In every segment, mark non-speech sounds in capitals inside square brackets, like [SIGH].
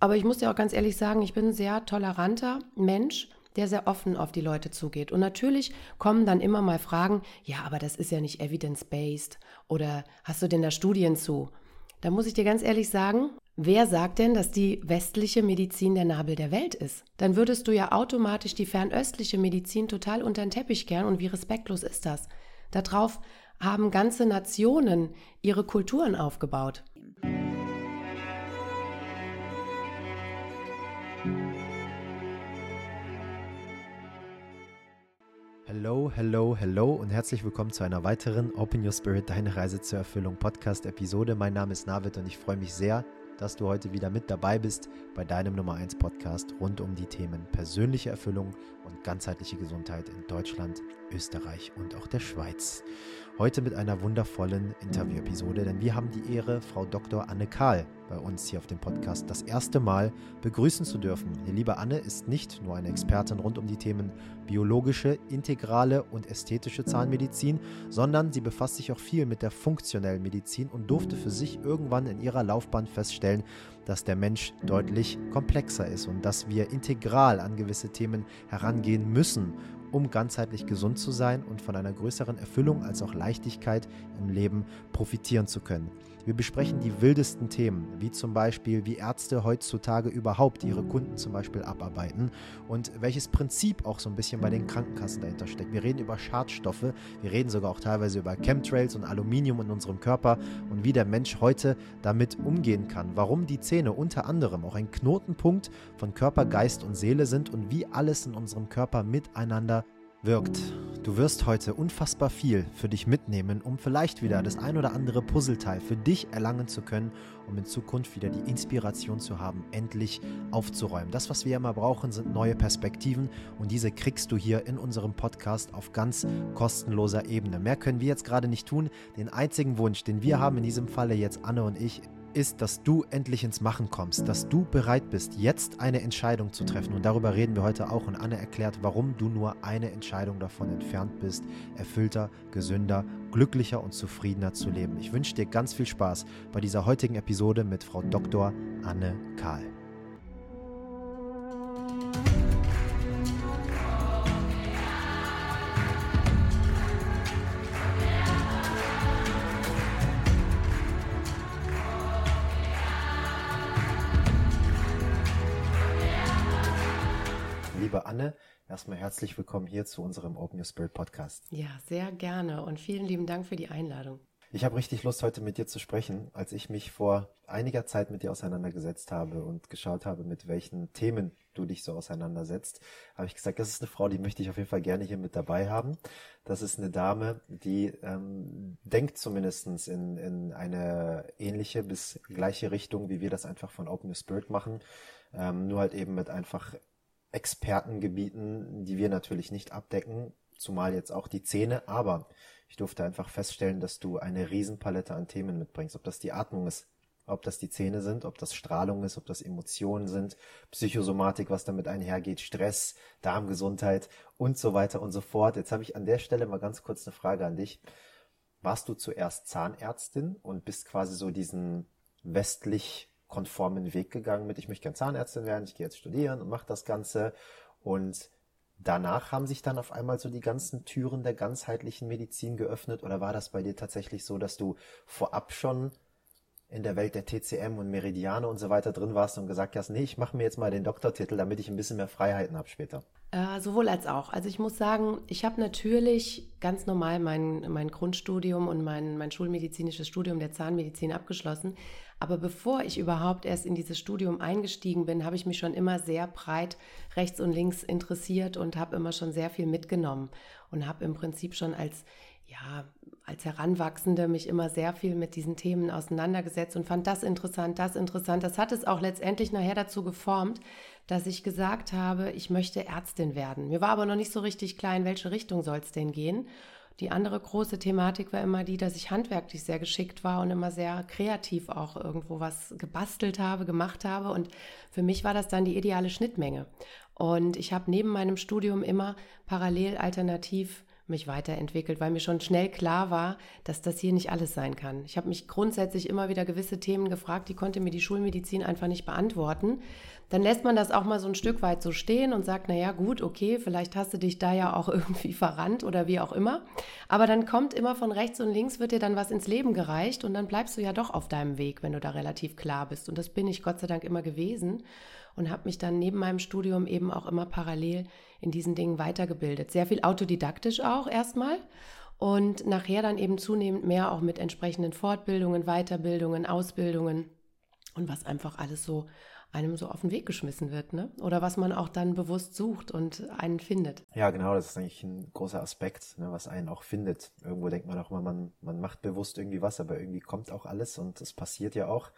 Aber ich muss dir auch ganz ehrlich sagen, ich bin ein sehr toleranter Mensch, der sehr offen auf die Leute zugeht. Und natürlich kommen dann immer mal Fragen, ja, aber das ist ja nicht evidence-based oder hast du denn da Studien zu? Da muss ich dir ganz ehrlich sagen, wer sagt denn, dass die westliche Medizin der Nabel der Welt ist? Dann würdest du ja automatisch die fernöstliche Medizin total unter den Teppich kehren und wie respektlos ist das? Darauf haben ganze Nationen ihre Kulturen aufgebaut. Hello, hello, hello und herzlich willkommen zu einer weiteren Open Your Spirit, deine Reise zur Erfüllung Podcast-Episode. Mein Name ist Navid und ich freue mich sehr, dass du heute wieder mit dabei bist bei deinem Nummer 1 Podcast rund um die Themen persönliche Erfüllung und ganzheitliche Gesundheit in Deutschland, Österreich und auch der Schweiz. Heute mit einer wundervollen Interview-Episode, denn wir haben die Ehre, Frau Dr. Anne Kahl bei uns hier auf dem Podcast das erste Mal begrüßen zu dürfen. Die liebe Anne ist nicht nur eine Expertin rund um die Themen biologische, integrale und ästhetische Zahnmedizin, sondern sie befasst sich auch viel mit der funktionellen Medizin und durfte für sich irgendwann in ihrer Laufbahn feststellen, dass der Mensch deutlich komplexer ist und dass wir integral an gewisse Themen herangehen müssen, um ganzheitlich gesund zu sein und von einer größeren Erfüllung als auch Leichtigkeit im Leben profitieren zu können. Wir besprechen die wildesten Themen, wie zum Beispiel, wie Ärzte heutzutage überhaupt ihre Kunden zum Beispiel abarbeiten und welches Prinzip auch so ein bisschen bei den Krankenkassen dahinter steckt. Wir reden über Schadstoffe, wir reden sogar auch teilweise über Chemtrails und Aluminium in unserem Körper und wie der Mensch heute damit umgehen kann. Warum die Zähne unter anderem auch ein Knotenpunkt von Körper, Geist und Seele sind und wie alles in unserem Körper miteinander wirkt. Du wirst heute unfassbar viel für dich mitnehmen, um vielleicht wieder das ein oder andere Puzzleteil für dich erlangen zu können, um in Zukunft wieder die Inspiration zu haben, endlich aufzuräumen. Das, was wir immer brauchen, sind neue Perspektiven und diese kriegst du hier in unserem Podcast auf ganz kostenloser Ebene. Mehr können wir jetzt gerade nicht tun. Den einzigen Wunsch, den wir haben in diesem Falle jetzt Anne und ich, ist, dass du endlich ins Machen kommst, dass du bereit bist, jetzt eine Entscheidung zu treffen. Und darüber reden wir heute auch. Und Anne erklärt, warum du nur eine Entscheidung davon entfernt bist, erfüllter, gesünder, glücklicher und zufriedener zu leben. Ich wünsche dir ganz viel Spaß bei dieser heutigen Episode mit Frau Dr. Anne Kahl. Anne, erstmal herzlich willkommen hier zu unserem Open Your Spirit Podcast. Ja, sehr gerne und vielen lieben Dank für die Einladung. Ich habe richtig Lust, heute mit dir zu sprechen. Als ich mich vor einiger Zeit mit dir auseinandergesetzt habe und geschaut habe, mit welchen Themen du dich so auseinandersetzt, habe ich gesagt, das ist eine Frau, die möchte ich auf jeden Fall gerne hier mit dabei haben. Das ist eine Dame, die ähm, denkt zumindest in, in eine ähnliche bis gleiche Richtung, wie wir das einfach von Open Your Spirit machen. Ähm, nur halt eben mit einfach Expertengebieten, die wir natürlich nicht abdecken, zumal jetzt auch die Zähne, aber ich durfte einfach feststellen, dass du eine Riesenpalette an Themen mitbringst, ob das die Atmung ist, ob das die Zähne sind, ob das Strahlung ist, ob das Emotionen sind, Psychosomatik, was damit einhergeht, Stress, Darmgesundheit und so weiter und so fort. Jetzt habe ich an der Stelle mal ganz kurz eine Frage an dich. Warst du zuerst Zahnärztin und bist quasi so diesen westlich konformen Weg gegangen mit, ich möchte gern Zahnärztin werden, ich gehe jetzt studieren und mache das Ganze. Und danach haben sich dann auf einmal so die ganzen Türen der ganzheitlichen Medizin geöffnet oder war das bei dir tatsächlich so, dass du vorab schon in der Welt der TCM und Meridiane und so weiter drin warst und gesagt hast, nee, ich mache mir jetzt mal den Doktortitel, damit ich ein bisschen mehr Freiheiten habe später? Äh, sowohl als auch. Also ich muss sagen, ich habe natürlich ganz normal mein, mein Grundstudium und mein, mein schulmedizinisches Studium der Zahnmedizin abgeschlossen. Aber bevor ich überhaupt erst in dieses Studium eingestiegen bin, habe ich mich schon immer sehr breit rechts und links interessiert und habe immer schon sehr viel mitgenommen und habe im Prinzip schon als ja, als Heranwachsende mich immer sehr viel mit diesen Themen auseinandergesetzt und fand das interessant, das interessant. Das hat es auch letztendlich nachher dazu geformt, dass ich gesagt habe, ich möchte Ärztin werden. Mir war aber noch nicht so richtig klar, in welche Richtung soll es denn gehen. Die andere große Thematik war immer die, dass ich handwerklich sehr geschickt war und immer sehr kreativ auch irgendwo was gebastelt habe, gemacht habe. Und für mich war das dann die ideale Schnittmenge. Und ich habe neben meinem Studium immer parallel alternativ mich weiterentwickelt, weil mir schon schnell klar war, dass das hier nicht alles sein kann. Ich habe mich grundsätzlich immer wieder gewisse Themen gefragt, die konnte mir die Schulmedizin einfach nicht beantworten. Dann lässt man das auch mal so ein Stück weit so stehen und sagt, na ja, gut, okay, vielleicht hast du dich da ja auch [LAUGHS] irgendwie verrannt oder wie auch immer. Aber dann kommt immer von rechts und links wird dir dann was ins Leben gereicht und dann bleibst du ja doch auf deinem Weg, wenn du da relativ klar bist. Und das bin ich Gott sei Dank immer gewesen und habe mich dann neben meinem Studium eben auch immer parallel in diesen Dingen weitergebildet. Sehr viel autodidaktisch auch erstmal und nachher dann eben zunehmend mehr auch mit entsprechenden Fortbildungen, Weiterbildungen, Ausbildungen und was einfach alles so einem so auf den Weg geschmissen wird, ne? Oder was man auch dann bewusst sucht und einen findet. Ja, genau, das ist eigentlich ein großer Aspekt, ne, was einen auch findet. Irgendwo denkt man auch immer, man, man macht bewusst irgendwie was, aber irgendwie kommt auch alles und es passiert ja auch.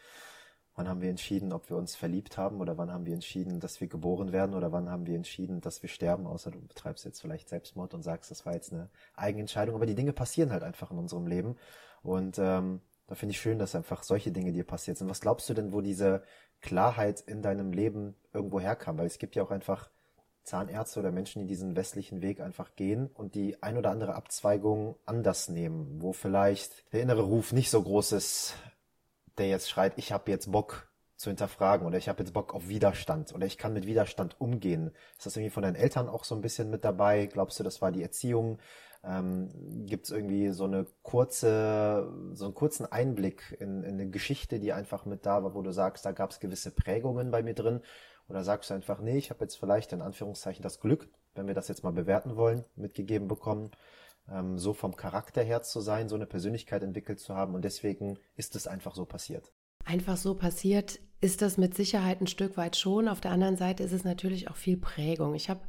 Wann haben wir entschieden, ob wir uns verliebt haben oder wann haben wir entschieden, dass wir geboren werden oder wann haben wir entschieden, dass wir sterben, außer du betreibst jetzt vielleicht Selbstmord und sagst, das war jetzt eine eigene Entscheidung. Aber die Dinge passieren halt einfach in unserem Leben. Und ähm, da finde ich schön, dass einfach solche Dinge dir passiert sind. Was glaubst du denn, wo diese Klarheit in deinem Leben irgendwo herkam? Weil es gibt ja auch einfach Zahnärzte oder Menschen, die diesen westlichen Weg einfach gehen und die ein oder andere Abzweigung anders nehmen, wo vielleicht der innere Ruf nicht so groß ist, der jetzt schreit, ich habe jetzt Bock zu hinterfragen oder ich habe jetzt Bock auf Widerstand oder ich kann mit Widerstand umgehen. Ist das irgendwie von deinen Eltern auch so ein bisschen mit dabei? Glaubst du, das war die Erziehung? Ähm, Gibt es irgendwie so eine kurze, so einen kurzen Einblick in, in eine Geschichte, die einfach mit da war, wo du sagst, da gab es gewisse Prägungen bei mir drin? Oder sagst du einfach, nee, ich habe jetzt vielleicht in Anführungszeichen das Glück, wenn wir das jetzt mal bewerten wollen, mitgegeben bekommen, ähm, so vom Charakter her zu sein, so eine Persönlichkeit entwickelt zu haben und deswegen ist es einfach so passiert. Einfach so passiert ist das mit Sicherheit ein Stück weit schon. Auf der anderen Seite ist es natürlich auch viel Prägung. Ich habe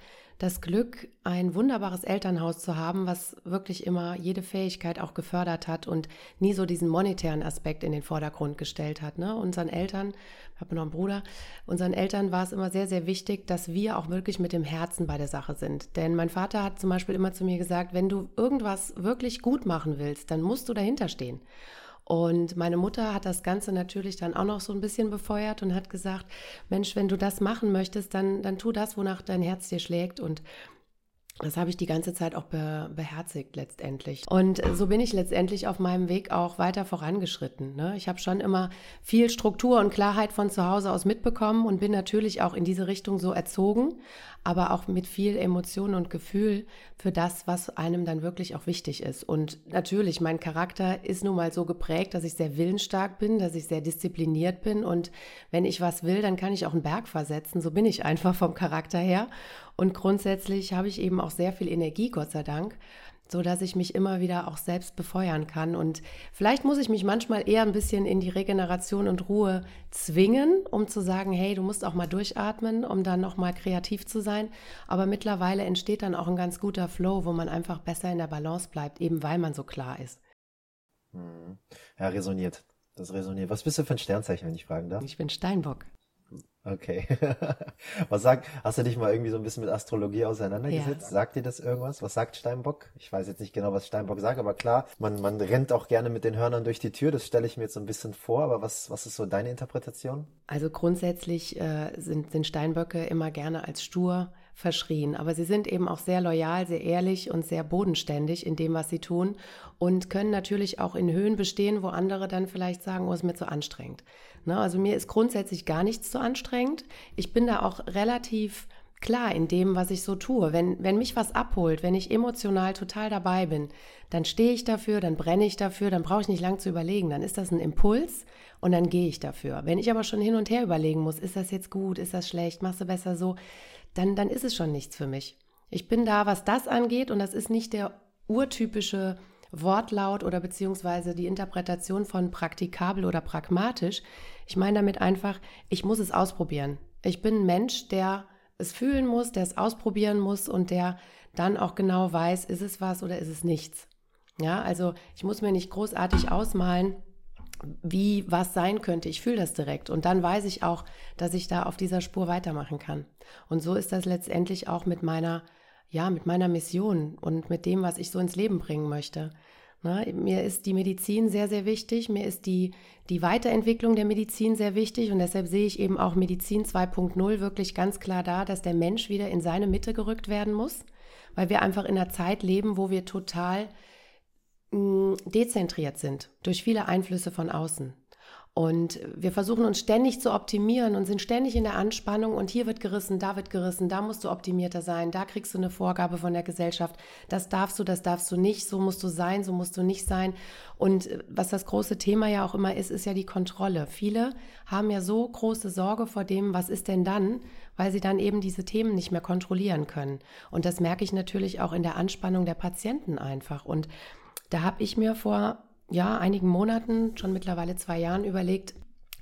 das Glück, ein wunderbares Elternhaus zu haben, was wirklich immer jede Fähigkeit auch gefördert hat und nie so diesen monetären Aspekt in den Vordergrund gestellt hat. Ne? Unseren Eltern, ich habe noch einen Bruder, unseren Eltern war es immer sehr, sehr wichtig, dass wir auch wirklich mit dem Herzen bei der Sache sind. Denn mein Vater hat zum Beispiel immer zu mir gesagt, wenn du irgendwas wirklich gut machen willst, dann musst du dahinter stehen. Und meine Mutter hat das Ganze natürlich dann auch noch so ein bisschen befeuert und hat gesagt, Mensch, wenn du das machen möchtest, dann, dann tu das, wonach dein Herz dir schlägt. Und das habe ich die ganze Zeit auch be beherzigt letztendlich. Und so bin ich letztendlich auf meinem Weg auch weiter vorangeschritten. Ne? Ich habe schon immer viel Struktur und Klarheit von zu Hause aus mitbekommen und bin natürlich auch in diese Richtung so erzogen aber auch mit viel Emotion und Gefühl für das, was einem dann wirklich auch wichtig ist. Und natürlich, mein Charakter ist nun mal so geprägt, dass ich sehr willensstark bin, dass ich sehr diszipliniert bin und wenn ich was will, dann kann ich auch einen Berg versetzen. So bin ich einfach vom Charakter her. Und grundsätzlich habe ich eben auch sehr viel Energie, Gott sei Dank so dass ich mich immer wieder auch selbst befeuern kann. Und vielleicht muss ich mich manchmal eher ein bisschen in die Regeneration und Ruhe zwingen, um zu sagen, hey, du musst auch mal durchatmen, um dann noch mal kreativ zu sein. Aber mittlerweile entsteht dann auch ein ganz guter Flow, wo man einfach besser in der Balance bleibt, eben weil man so klar ist. Hm. Ja, resoniert. Das resoniert. Was bist du für ein Sternzeichen, wenn ich fragen darf? Ich bin Steinbock. Okay. [LAUGHS] Was sagt, hast du dich mal irgendwie so ein bisschen mit Astrologie auseinandergesetzt? Ja. Sagt dir das irgendwas? Was sagt Steinbock? Ich weiß jetzt nicht genau, was Steinbock sagt, aber klar, man, man rennt auch gerne mit den Hörnern durch die Tür. Das stelle ich mir jetzt so ein bisschen vor, aber was, was ist so deine Interpretation? Also grundsätzlich äh, sind, sind Steinböcke immer gerne als stur verschrien. Aber sie sind eben auch sehr loyal, sehr ehrlich und sehr bodenständig in dem, was sie tun und können natürlich auch in Höhen bestehen, wo andere dann vielleicht sagen, oh, ist mir zu anstrengend. Ne? Also mir ist grundsätzlich gar nichts zu anstrengend. Ich bin da auch relativ klar in dem, was ich so tue. Wenn, wenn mich was abholt, wenn ich emotional total dabei bin, dann stehe ich dafür, dann brenne ich dafür, dann brauche ich nicht lang zu überlegen. Dann ist das ein Impuls und dann gehe ich dafür. Wenn ich aber schon hin und her überlegen muss, ist das jetzt gut, ist das schlecht, machst du besser so, dann, dann ist es schon nichts für mich. Ich bin da, was das angeht und das ist nicht der urtypische Wortlaut oder beziehungsweise die Interpretation von praktikabel oder pragmatisch. Ich meine damit einfach, ich muss es ausprobieren. Ich bin ein Mensch, der es fühlen muss, der es ausprobieren muss und der dann auch genau weiß, ist es was oder ist es nichts. Ja, also ich muss mir nicht großartig ausmalen, wie was sein könnte. Ich fühle das direkt und dann weiß ich auch, dass ich da auf dieser Spur weitermachen kann. Und so ist das letztendlich auch mit meiner ja, mit meiner Mission und mit dem, was ich so ins Leben bringen möchte. Na, mir ist die Medizin sehr, sehr wichtig. Mir ist die, die Weiterentwicklung der Medizin sehr wichtig. Und deshalb sehe ich eben auch Medizin 2.0 wirklich ganz klar da, dass der Mensch wieder in seine Mitte gerückt werden muss, weil wir einfach in einer Zeit leben, wo wir total mh, mm, dezentriert sind durch viele Einflüsse von außen. Und wir versuchen uns ständig zu optimieren und sind ständig in der Anspannung und hier wird gerissen, da wird gerissen, da musst du optimierter sein, da kriegst du eine Vorgabe von der Gesellschaft, das darfst du, das darfst du nicht, so musst du sein, so musst du nicht sein. Und was das große Thema ja auch immer ist, ist ja die Kontrolle. Viele haben ja so große Sorge vor dem, was ist denn dann, weil sie dann eben diese Themen nicht mehr kontrollieren können. Und das merke ich natürlich auch in der Anspannung der Patienten einfach. Und da habe ich mir vor ja, einigen Monaten, schon mittlerweile zwei Jahren überlegt,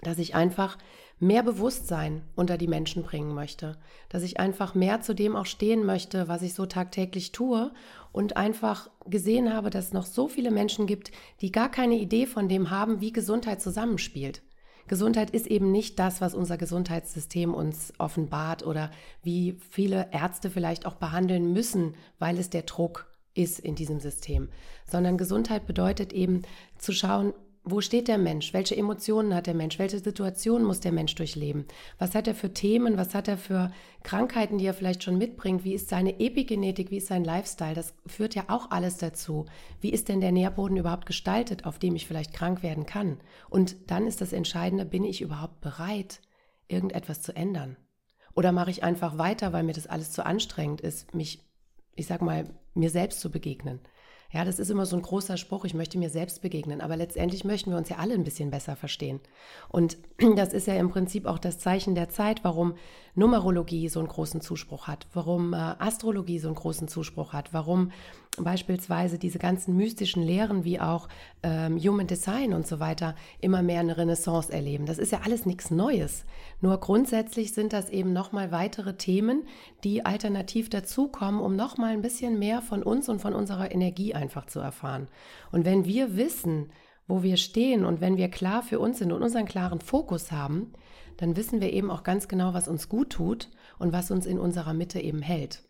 dass ich einfach mehr Bewusstsein unter die Menschen bringen möchte, dass ich einfach mehr zu dem auch stehen möchte, was ich so tagtäglich tue und einfach gesehen habe, dass es noch so viele Menschen gibt, die gar keine Idee von dem haben, wie Gesundheit zusammenspielt. Gesundheit ist eben nicht das, was unser Gesundheitssystem uns offenbart oder wie viele Ärzte vielleicht auch behandeln müssen, weil es der Druck ist in diesem System, sondern Gesundheit bedeutet eben zu schauen, wo steht der Mensch? Welche Emotionen hat der Mensch? Welche Situationen muss der Mensch durchleben? Was hat er für Themen? Was hat er für Krankheiten, die er vielleicht schon mitbringt? Wie ist seine Epigenetik? Wie ist sein Lifestyle? Das führt ja auch alles dazu. Wie ist denn der Nährboden überhaupt gestaltet, auf dem ich vielleicht krank werden kann? Und dann ist das Entscheidende, bin ich überhaupt bereit, irgendetwas zu ändern? Oder mache ich einfach weiter, weil mir das alles zu anstrengend ist, mich, ich sag mal, mir selbst zu begegnen. Ja, das ist immer so ein großer Spruch, ich möchte mir selbst begegnen, aber letztendlich möchten wir uns ja alle ein bisschen besser verstehen. Und [CLEARS THROAT] das ist ja im Prinzip auch das Zeichen der Zeit, warum Numerologie so einen großen Zuspruch hat, warum äh, Astrologie so einen großen Zuspruch hat, warum beispielsweise diese ganzen mystischen Lehren wie auch ähm, Human Design und so weiter immer mehr eine Renaissance erleben. Das ist ja alles nichts Neues. Nur grundsätzlich sind das eben nochmal weitere Themen, die alternativ dazukommen, um nochmal ein bisschen mehr von uns und von unserer Energie einfach zu erfahren. Und wenn wir wissen, wo wir stehen und wenn wir klar für uns sind und unseren klaren Fokus haben, dann wissen wir eben auch ganz genau, was uns gut tut und was uns in unserer Mitte eben hält.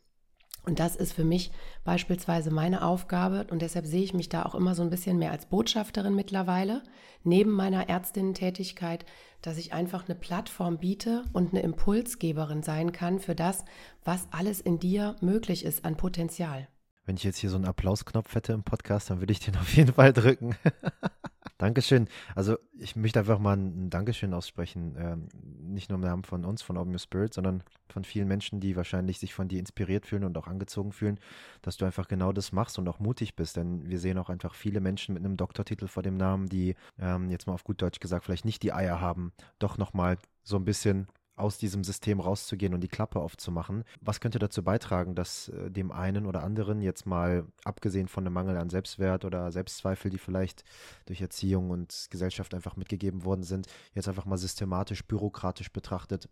Und das ist für mich beispielsweise meine Aufgabe und deshalb sehe ich mich da auch immer so ein bisschen mehr als Botschafterin mittlerweile, neben meiner Ärztinnen-Tätigkeit, dass ich einfach eine Plattform biete und eine Impulsgeberin sein kann für das, was alles in dir möglich ist an Potenzial. Wenn ich jetzt hier so einen Applausknopf hätte im Podcast, dann würde ich den auf jeden Fall drücken. [LAUGHS] Dankeschön. Also ich möchte einfach mal ein Dankeschön aussprechen, ähm, nicht nur im Namen von uns, von Open Your Spirit, sondern von vielen Menschen, die wahrscheinlich sich von dir inspiriert fühlen und auch angezogen fühlen, dass du einfach genau das machst und auch mutig bist. Denn wir sehen auch einfach viele Menschen mit einem Doktortitel vor dem Namen, die ähm, jetzt mal auf gut Deutsch gesagt vielleicht nicht die Eier haben, doch nochmal so ein bisschen aus diesem System rauszugehen und die Klappe aufzumachen. Was könnte dazu beitragen, dass äh, dem einen oder anderen jetzt mal, abgesehen von einem Mangel an Selbstwert oder Selbstzweifel, die vielleicht durch Erziehung und Gesellschaft einfach mitgegeben worden sind, jetzt einfach mal systematisch, bürokratisch betrachtet,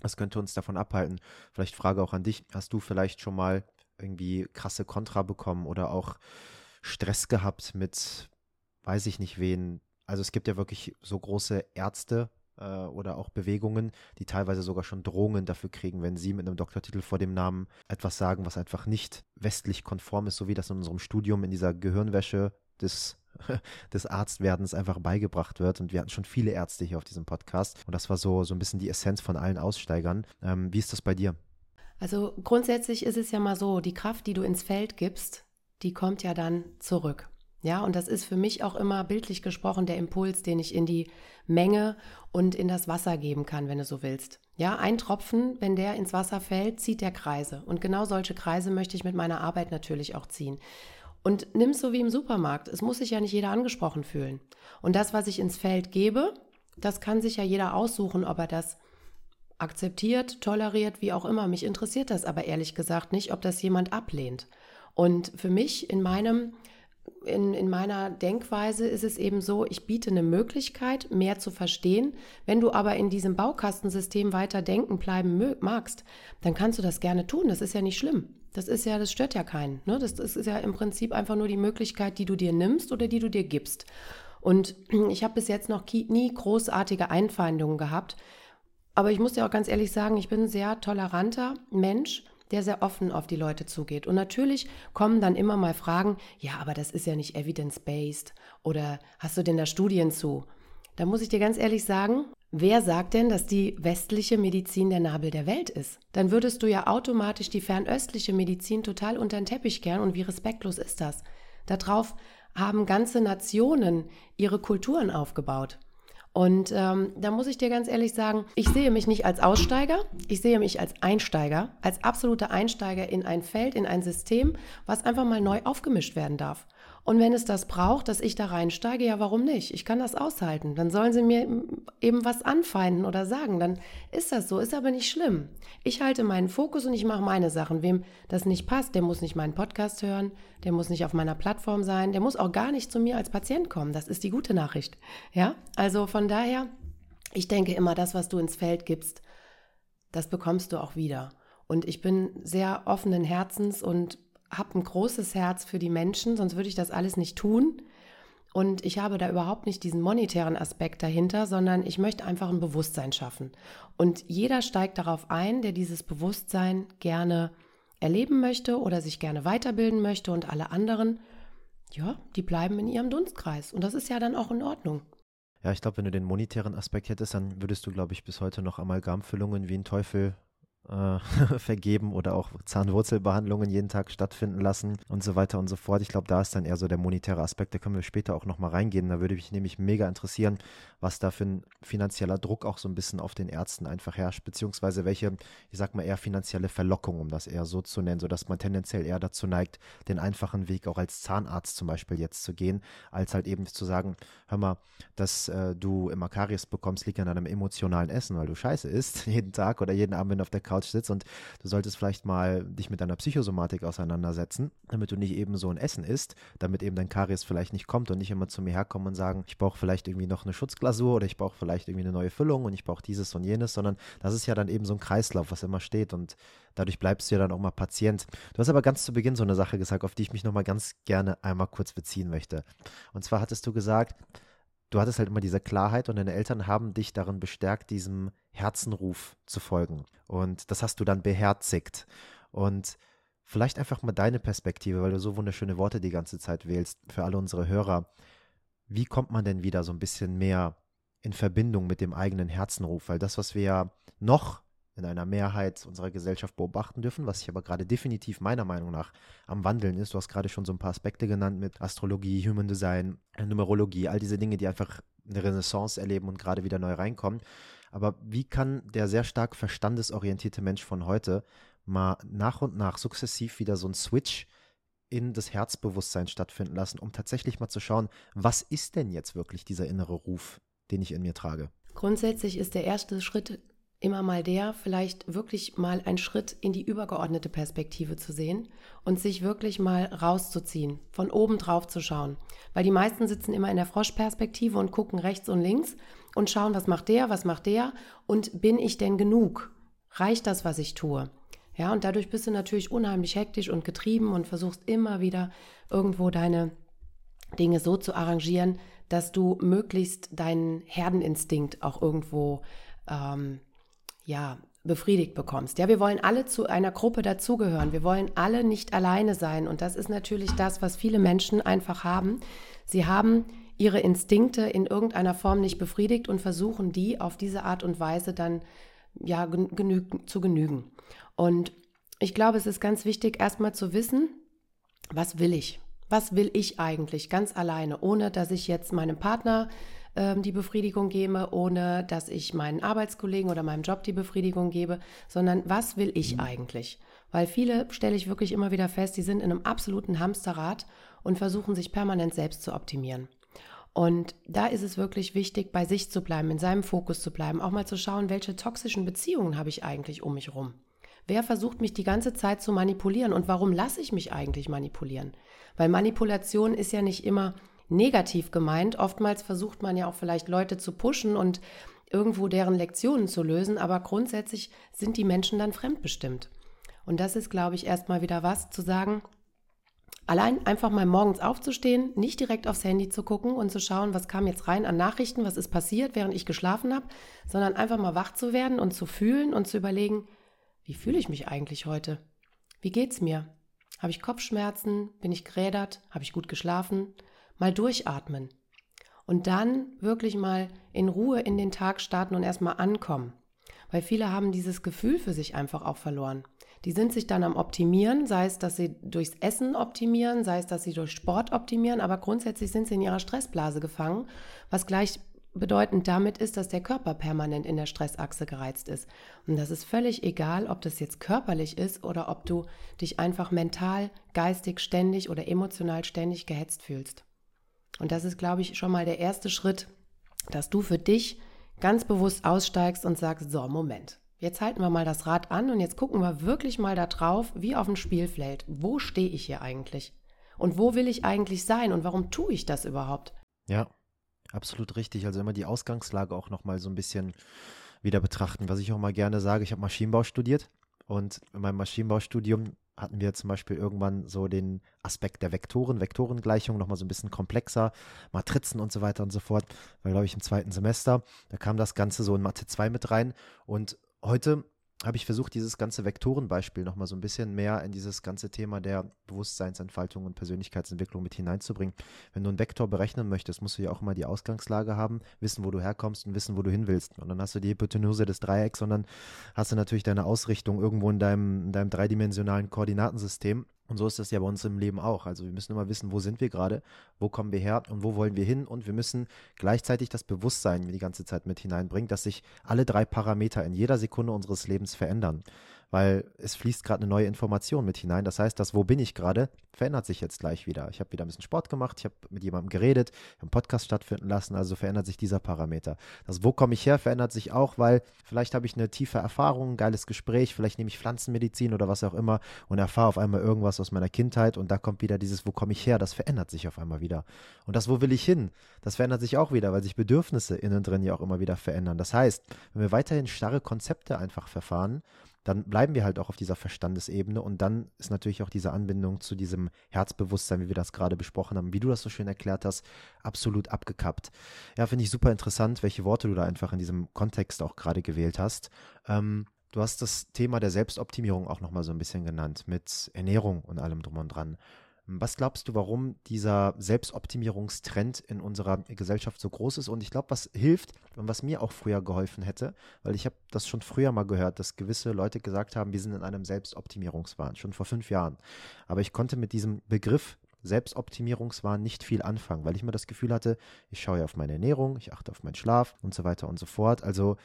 was könnte uns davon abhalten? Vielleicht Frage auch an dich, hast du vielleicht schon mal irgendwie krasse Kontra bekommen oder auch Stress gehabt mit, weiß ich nicht wen, also es gibt ja wirklich so große Ärzte, äh, oder auch Bewegungen, die teilweise sogar schon Drohungen dafür kriegen, wenn sie mit einem Doktortitel vor dem Namen etwas sagen, was einfach nicht westlich konform ist, so wie das in unserem Studium in dieser Gehirnwäsche des [LAUGHS] des Arztwerdens einfach beigebracht wird. Und wir hatten schon viele Ärzte hier auf diesem Podcast. Und das war so, so ein bisschen die Essenz von allen Aussteigern. Ähm, wie ist das bei dir? Also grundsätzlich ist es ja mal so, die Kraft, die du ins Feld gibst, die kommt ja dann zurück. Ja, und das ist für mich auch immer bildlich gesprochen der Impuls, den ich in die Menge und in das Wasser geben kann, wenn du so willst. Ja, ein Tropfen, wenn der ins Wasser fällt, zieht der Kreise. Und genau solche Kreise möchte ich mit meiner Arbeit natürlich auch ziehen. Und nimm es so wie im Supermarkt. Es muss sich ja nicht jeder angesprochen fühlen. Und das, was ich ins Feld gebe, das kann sich ja jeder aussuchen, ob er das akzeptiert, toleriert, wie auch immer. Mich interessiert das aber ehrlich gesagt nicht, ob das jemand ablehnt. Und für mich in meinem in, in meiner Denkweise ist es eben so, ich biete eine Möglichkeit, mehr zu verstehen. Wenn du aber in diesem Baukastensystem weiter denken bleiben magst, dann kannst du das gerne tun. Das ist ja nicht schlimm. Das ist ja, das stört ja keinen. Ne? Das, ist ja im Prinzip einfach nur die Möglichkeit, die du dir nimmst oder die du dir gibst. Und [CLEARS THROAT] ich habe bis jetzt noch nie großartige Einfeindungen gehabt. Aber ich muss dir auch ganz ehrlich sagen, ich bin ein sehr toleranter Mensch der sehr offen auf die Leute zugeht. Und natürlich kommen dann immer mal Fragen, ja, aber das ist ja nicht evidence-based oder hast du denn da Studien zu? Da muss ich dir ganz ehrlich sagen, wer sagt denn, dass die westliche Medizin der Nabel der Welt ist? Dann würdest du ja automatisch die fernöstliche Medizin total unter den Teppich kehren und wie respektlos ist das? Darauf haben ganze Nationen ihre Kulturen aufgebaut. Und ähm, da muss ich dir ganz ehrlich sagen, ich sehe mich nicht als Aussteiger, ich sehe mich als Einsteiger, als absoluter Einsteiger in ein Feld, in ein System, was einfach mal neu aufgemischt werden darf. Und wenn es das braucht, dass ich da reinsteige, ja, warum nicht? Ich kann das aushalten. Dann sollen sie mir eben was anfeinden oder sagen. Dann ist das so, ist aber nicht schlimm. Ich halte meinen Fokus und ich mache meine Sachen. Wem das nicht passt, der muss nicht meinen Podcast hören, der muss nicht auf meiner Plattform sein, der muss auch gar nicht zu mir als Patient kommen. Das ist die gute Nachricht. Ja, also von daher, ich denke immer, das, was du ins Feld gibst, das bekommst du auch wieder. Und ich bin sehr offenen Herzens und habe ein großes Herz für die Menschen, sonst würde ich das alles nicht tun. Und ich habe da überhaupt nicht diesen monetären Aspekt dahinter, sondern ich möchte einfach ein Bewusstsein schaffen. Und jeder steigt darauf ein, der dieses Bewusstsein gerne erleben möchte oder sich gerne weiterbilden möchte und alle anderen, ja, die bleiben in ihrem Dunstkreis. Und das ist ja dann auch in Ordnung. Ja, ich glaube, wenn du den monetären Aspekt hättest, dann würdest du, glaube ich, bis heute noch Amalgamfüllungen wie ein Teufel äh, [LAUGHS] vergeben oder auch Zahnwurzelbehandlungen jeden Tag stattfinden lassen und so weiter und so fort. Ich glaube, da ist dann eher so der monetäre Aspekt. Da können wir später auch nochmal reingehen. Da würde mich nämlich mega interessieren, was da für ein finanzieller Druck auch so ein bisschen auf den Ärzten einfach herrscht, beziehungsweise welche, ich sag mal eher finanzielle Verlockung, um das eher so zu nennen, sodass man tendenziell eher dazu neigt, den einfachen Weg auch als Zahnarzt zum Beispiel jetzt zu gehen, als halt eben zu sagen, hör mal, dass äh, du immer Karies bekommst, liegt an einem emotionalen Essen, weil du scheiße isst, [LAUGHS] jeden Tag oder jeden Abend, wenn du auf der Couch sitzt und du solltest vielleicht mal dich mit deiner Psychosomatik auseinandersetzen, damit du nicht eben so ein Essen isst, damit eben dein Karies vielleicht nicht kommt und nicht immer zu mir herkommen und sagen, ich brauche vielleicht irgendwie noch eine Schutzglasur oder ich brauche vielleicht irgendwie eine neue Füllung und ich brauche dieses und jenes, sondern das ist ja dann eben so ein Kreislauf, was immer steht und dadurch bleibst du ja dann auch mal Patient. Du hast aber ganz zu Beginn so eine Sache gesagt, auf die ich mich nochmal ganz gerne einmal kurz beziehen möchte. Und zwar hattest du gesagt, du hattest halt immer diese Klarheit und deine Eltern haben dich darin bestärkt, diesem Herzenruf zu folgen. Und das hast du dann beherzigt. Und vielleicht einfach mal deine Perspektive, weil du so wunderschöne Worte die ganze Zeit wählst, für alle unsere Hörer. Wie kommt man denn wieder so ein bisschen mehr in Verbindung mit dem eigenen Herzenruf? Weil das, was wir ja noch in einer Mehrheit unserer Gesellschaft beobachten dürfen, was sich aber gerade definitiv meiner Meinung nach am Wandeln ist. Du hast gerade schon so ein paar Aspekte genannt mit Astrologie, Human Design, Numerologie, all diese Dinge, die einfach eine Renaissance erleben und gerade wieder neu reinkommen. Aber wie kann der sehr stark verstandesorientierte Mensch von heute mal nach und nach sukzessiv wieder so ein Switch in das Herzbewusstsein stattfinden lassen, um tatsächlich mal zu schauen, was ist denn jetzt wirklich dieser innere Ruf, den ich in mir trage? Grundsätzlich ist der erste Schritt immer mal der, vielleicht wirklich mal einen Schritt in die übergeordnete Perspektive zu sehen und sich wirklich mal rauszuziehen, von oben drauf zu schauen. Weil die meisten sitzen immer in der Froschperspektive und gucken rechts und links und schauen, was macht der, was macht der und bin ich denn genug? Reicht das, was ich tue? Ja, und dadurch bist du natürlich unheimlich hektisch und getrieben und versuchst immer wieder irgendwo deine Dinge so zu arrangieren, dass du möglichst deinen Herdeninstinkt auch irgendwo ähm, ja, befriedigt bekommst. Ja, wir wollen alle zu einer Gruppe dazugehören. Wir wollen alle nicht alleine sein. Und das ist natürlich das, was viele Menschen einfach haben. Sie haben ihre Instinkte in irgendeiner Form nicht befriedigt und versuchen die auf diese Art und Weise dann ja genü zu genügen. Und ich glaube, es ist ganz wichtig, erstmal zu wissen, was will ich? Was will ich eigentlich ganz alleine, ohne dass ich jetzt meinem Partner ähm, die Befriedigung gebe, ohne dass ich meinen Arbeitskollegen oder meinem Job die Befriedigung gebe, sondern was will ich eigentlich? Weil viele stelle ich wirklich immer wieder fest, die sind in einem absoluten Hamsterrad und versuchen sich permanent selbst zu optimieren. Und da ist es wirklich wichtig, bei sich zu bleiben, in seinem Fokus zu bleiben, auch mal zu schauen, welche toxischen Beziehungen habe ich eigentlich um mich herum. Wer versucht mich die ganze Zeit zu manipulieren und warum lasse ich mich eigentlich manipulieren? Weil Manipulation ist ja nicht immer negativ gemeint. Oftmals versucht man ja auch vielleicht Leute zu pushen und irgendwo deren Lektionen zu lösen, aber grundsätzlich sind die Menschen dann fremdbestimmt. Und das ist, glaube ich, erstmal wieder was zu sagen, allein einfach mal morgens aufzustehen, nicht direkt aufs Handy zu gucken und zu schauen, was kam jetzt rein an Nachrichten, was ist passiert, während ich geschlafen habe, sondern einfach mal wach zu werden und zu fühlen und zu überlegen, wie fühle ich mich eigentlich heute? Wie geht's mir? Habe ich Kopfschmerzen? Bin ich gerädert? Habe ich gut geschlafen? Mal durchatmen. Und dann wirklich mal in Ruhe in den Tag starten und erstmal ankommen. Weil viele haben dieses Gefühl für sich einfach auch verloren. Die sind sich dann am Optimieren, sei es, dass sie durchs Essen optimieren, sei es, dass sie durch Sport optimieren, aber grundsätzlich sind sie in ihrer Stressblase gefangen, was gleichbedeutend damit ist, dass der Körper permanent in der Stressachse gereizt ist. Und das ist völlig egal, ob das jetzt körperlich ist oder ob du dich einfach mental, geistig ständig oder emotional ständig gehetzt fühlst. Und das ist, glaube ich, schon mal der erste Schritt, dass du für dich ganz bewusst aussteigst und sagst, so, Moment, jetzt halten wir mal das Rad an und jetzt gucken wir wirklich mal da drauf, wie auf dem Spielfeld. Wo stehe ich hier eigentlich? Und wo will ich eigentlich sein und warum tue ich das überhaupt? Ja, absolut richtig. Also immer die Ausgangslage auch nochmal so ein bisschen wieder betrachten. Was ich auch mal gerne sage, ich habe Maschinenbau studiert und in meinem Maschinenbaustudium hatten wir zum Beispiel irgendwann so den Aspekt der Vektoren, Vektorengleichung nochmal so ein bisschen komplexer, Matrizen und so weiter und so fort. War, glaube ich, im zweiten Semester. Da kam das Ganze so in Mathe 2 mit rein. Und heute habe ich versucht, dieses ganze Vektorenbeispiel nochmal so ein bisschen mehr in dieses ganze Thema der Bewusstseinsentfaltung und Persönlichkeitsentwicklung mit hineinzubringen. Wenn du einen Vektor berechnen möchtest, musst du ja auch immer die Ausgangslage haben, wissen, wo du herkommst und wissen, wo du hin willst. Und dann hast du die Hypotenuse des Dreiecks und dann hast du natürlich deine Ausrichtung irgendwo in deinem, in deinem dreidimensionalen Koordinatensystem. Und so ist das ja bei uns im Leben auch. Also wir müssen immer wissen, wo sind wir gerade, wo kommen wir her und wo wollen wir hin. Und wir müssen gleichzeitig das Bewusstsein die ganze Zeit mit hineinbringen, dass sich alle drei Parameter in jeder Sekunde unseres Lebens verändern weil es fließt gerade eine neue Information mit hinein. Das heißt, das Wo bin ich gerade verändert sich jetzt gleich wieder. Ich habe wieder ein bisschen Sport gemacht, ich habe mit jemandem geredet, einen Podcast stattfinden lassen, also verändert sich dieser Parameter. Das Wo komme ich her verändert sich auch, weil vielleicht habe ich eine tiefe Erfahrung, ein geiles Gespräch, vielleicht nehme ich Pflanzenmedizin oder was auch immer und erfahre auf einmal irgendwas aus meiner Kindheit und da kommt wieder dieses Wo komme ich her, das verändert sich auf einmal wieder. Und das Wo will ich hin, das verändert sich auch wieder, weil sich Bedürfnisse innen drin ja auch immer wieder verändern. Das heißt, wenn wir weiterhin starre Konzepte einfach verfahren, dann bleiben wir halt auch auf dieser Verstandesebene und dann ist natürlich auch diese Anbindung zu diesem Herzbewusstsein, wie wir das gerade besprochen haben, wie du das so schön erklärt hast, absolut abgekappt. Ja, finde ich super interessant, welche Worte du da einfach in diesem Kontext auch gerade gewählt hast. Ähm, du hast das Thema der Selbstoptimierung auch nochmal so ein bisschen genannt, mit Ernährung und allem drum und dran. Was glaubst du, warum dieser Selbstoptimierungstrend in unserer Gesellschaft so groß ist? Und ich glaube, was hilft und was mir auch früher geholfen hätte, weil ich habe das schon früher mal gehört, dass gewisse Leute gesagt haben, wir sind in einem Selbstoptimierungswahn, schon vor fünf Jahren. Aber ich konnte mit diesem Begriff Selbstoptimierungswahn nicht viel anfangen, weil ich immer das Gefühl hatte, ich schaue ja auf meine Ernährung, ich achte auf meinen Schlaf und so weiter und so fort. Also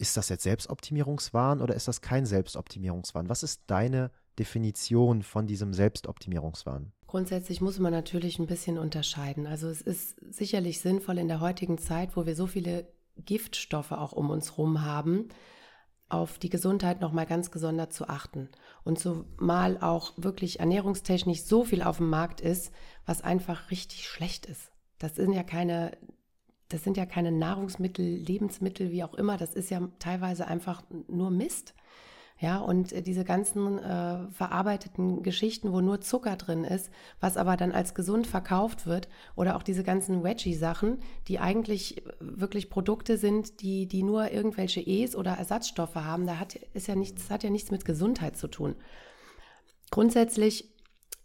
ist das jetzt Selbstoptimierungswahn oder ist das kein Selbstoptimierungswahn? Was ist deine Definition von diesem Selbstoptimierungswahn? Grundsätzlich muss man natürlich ein bisschen unterscheiden. Also es ist sicherlich sinnvoll in der heutigen Zeit, wo wir so viele Giftstoffe auch um uns herum haben, auf die Gesundheit nochmal ganz gesondert zu achten. Und zumal auch wirklich ernährungstechnisch so viel auf dem Markt ist, was einfach richtig schlecht ist. Das sind ja keine, das sind ja keine Nahrungsmittel, Lebensmittel, wie auch immer. Das ist ja teilweise einfach nur Mist. Ja, und äh, diese ganzen äh, verarbeiteten Geschichten, wo nur Zucker drin ist, was aber dann als gesund verkauft wird, oder auch diese ganzen Veggie-Sachen, die eigentlich wirklich Produkte sind, die, die nur irgendwelche E's oder Ersatzstoffe haben, da hat, ist ja nichts, hat ja nichts mit Gesundheit zu tun. Grundsätzlich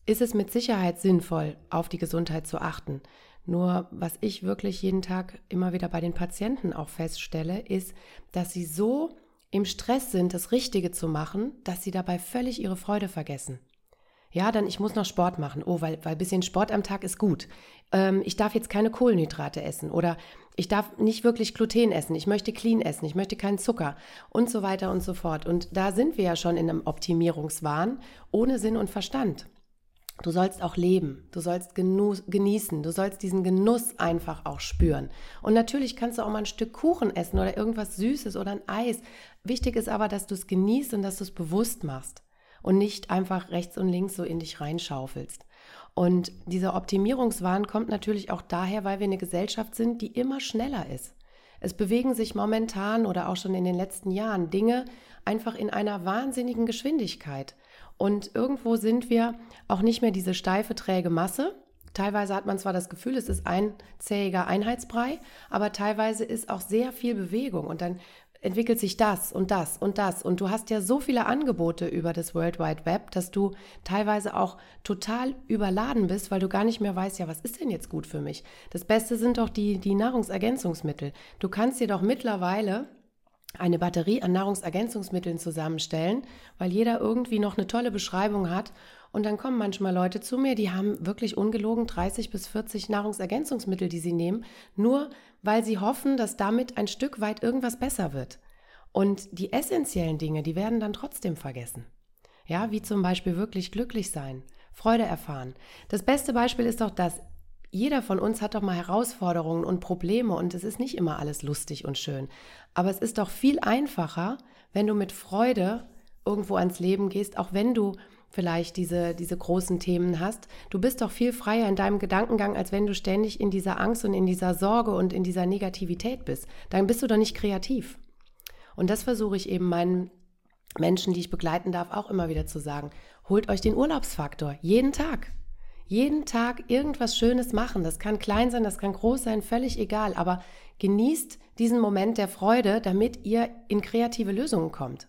ist es mit Sicherheit sinnvoll, auf die Gesundheit zu achten. Nur was ich wirklich jeden Tag immer wieder bei den Patienten auch feststelle, ist, dass sie so im Stress sind, das Richtige zu machen, dass sie dabei völlig ihre Freude vergessen. Ja, dann ich muss noch Sport machen. Oh, weil, weil ein bisschen Sport am Tag ist gut. Ähm, ich darf jetzt keine Kohlenhydrate essen oder ich darf nicht wirklich Gluten essen. Ich möchte clean essen. Ich möchte keinen Zucker und so weiter und so fort. Und da sind wir ja schon in einem Optimierungswahn ohne Sinn und Verstand. Du sollst auch leben, du sollst genießen, du sollst diesen Genuss einfach auch spüren. Und natürlich kannst du auch mal ein Stück Kuchen essen oder irgendwas Süßes oder ein Eis. Wichtig ist aber, dass du es genießt und dass du es bewusst machst und nicht einfach rechts und links so in dich reinschaufelst. Und dieser Optimierungswahn kommt natürlich auch daher, weil wir eine Gesellschaft sind, die immer schneller ist. Es bewegen sich momentan oder auch schon in den letzten Jahren Dinge einfach in einer wahnsinnigen Geschwindigkeit. Und irgendwo sind wir auch nicht mehr diese steife, träge Masse. Teilweise hat man zwar das Gefühl, es ist ein zähiger Einheitsbrei, aber teilweise ist auch sehr viel Bewegung. Und dann entwickelt sich das und das und das. Und du hast ja so viele Angebote über das World Wide Web, dass du teilweise auch total überladen bist, weil du gar nicht mehr weißt, ja, was ist denn jetzt gut für mich? Das Beste sind doch die, die Nahrungsergänzungsmittel. Du kannst dir doch mittlerweile eine Batterie an Nahrungsergänzungsmitteln zusammenstellen, weil jeder irgendwie noch eine tolle Beschreibung hat. Und dann kommen manchmal Leute zu mir, die haben wirklich ungelogen 30 bis 40 Nahrungsergänzungsmittel, die sie nehmen, nur weil sie hoffen, dass damit ein Stück weit irgendwas besser wird. Und die essentiellen Dinge, die werden dann trotzdem vergessen. Ja, wie zum Beispiel wirklich glücklich sein, Freude erfahren. Das beste Beispiel ist doch das, jeder von uns hat doch mal Herausforderungen und Probleme und es ist nicht immer alles lustig und schön. Aber es ist doch viel einfacher, wenn du mit Freude irgendwo ans Leben gehst, auch wenn du vielleicht diese, diese großen Themen hast. Du bist doch viel freier in deinem Gedankengang, als wenn du ständig in dieser Angst und in dieser Sorge und in dieser Negativität bist. Dann bist du doch nicht kreativ. Und das versuche ich eben meinen Menschen, die ich begleiten darf, auch immer wieder zu sagen. Holt euch den Urlaubsfaktor jeden Tag jeden Tag irgendwas Schönes machen. Das kann klein sein, das kann groß sein, völlig egal. Aber genießt diesen Moment der Freude, damit ihr in kreative Lösungen kommt.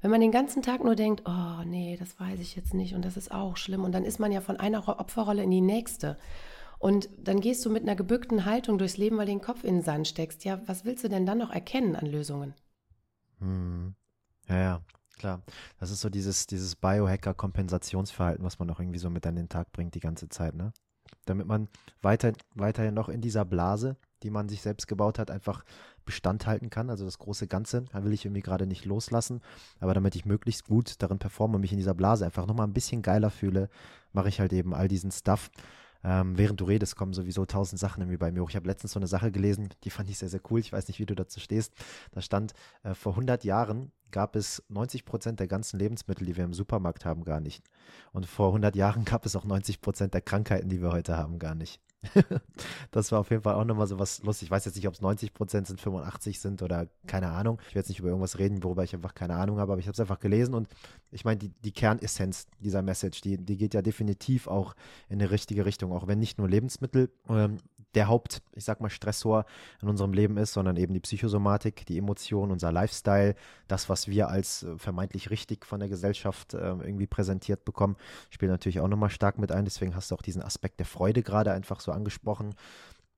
Wenn man den ganzen Tag nur denkt, oh nee, das weiß ich jetzt nicht und das ist auch schlimm und dann ist man ja von einer Opferrolle in die nächste. Und dann gehst du mit einer gebückten Haltung durchs Leben, weil du den Kopf in den Sand steckst. Ja, was willst du denn dann noch erkennen an Lösungen? Hm. Ja, ja. Klar, das ist so dieses, dieses Biohacker-Kompensationsverhalten, was man auch irgendwie so mit an den Tag bringt die ganze Zeit, ne? Damit man weiter, weiterhin noch in dieser Blase, die man sich selbst gebaut hat, einfach Bestand halten kann. Also das große Ganze, will ich irgendwie gerade nicht loslassen. Aber damit ich möglichst gut darin performe und mich in dieser Blase einfach nochmal ein bisschen geiler fühle, mache ich halt eben all diesen Stuff. Ähm, während du redest, kommen sowieso tausend Sachen irgendwie bei mir hoch. Ich habe letztens so eine Sache gelesen, die fand ich sehr, sehr cool. Ich weiß nicht, wie du dazu stehst. Da stand, äh, vor 100 Jahren gab es 90 Prozent der ganzen Lebensmittel, die wir im Supermarkt haben, gar nicht. Und vor 100 Jahren gab es auch 90 Prozent der Krankheiten, die wir heute haben, gar nicht. [LAUGHS] das war auf jeden Fall auch nochmal so was lustig. Ich weiß jetzt nicht, ob es 90 Prozent sind, 85 sind oder keine Ahnung. Ich werde jetzt nicht über irgendwas reden, worüber ich einfach keine Ahnung habe, aber ich habe es einfach gelesen und ich meine, die, die Kernessenz dieser Message, die, die geht ja definitiv auch in eine richtige Richtung, auch wenn nicht nur Lebensmittel ähm, der Haupt, ich sag mal, Stressor in unserem Leben ist, sondern eben die Psychosomatik, die Emotionen, unser Lifestyle, das, was wir als äh, vermeintlich richtig von der Gesellschaft äh, irgendwie präsentiert bekommen, spielt natürlich auch nochmal stark mit ein. Deswegen hast du auch diesen Aspekt der Freude gerade einfach so angesprochen.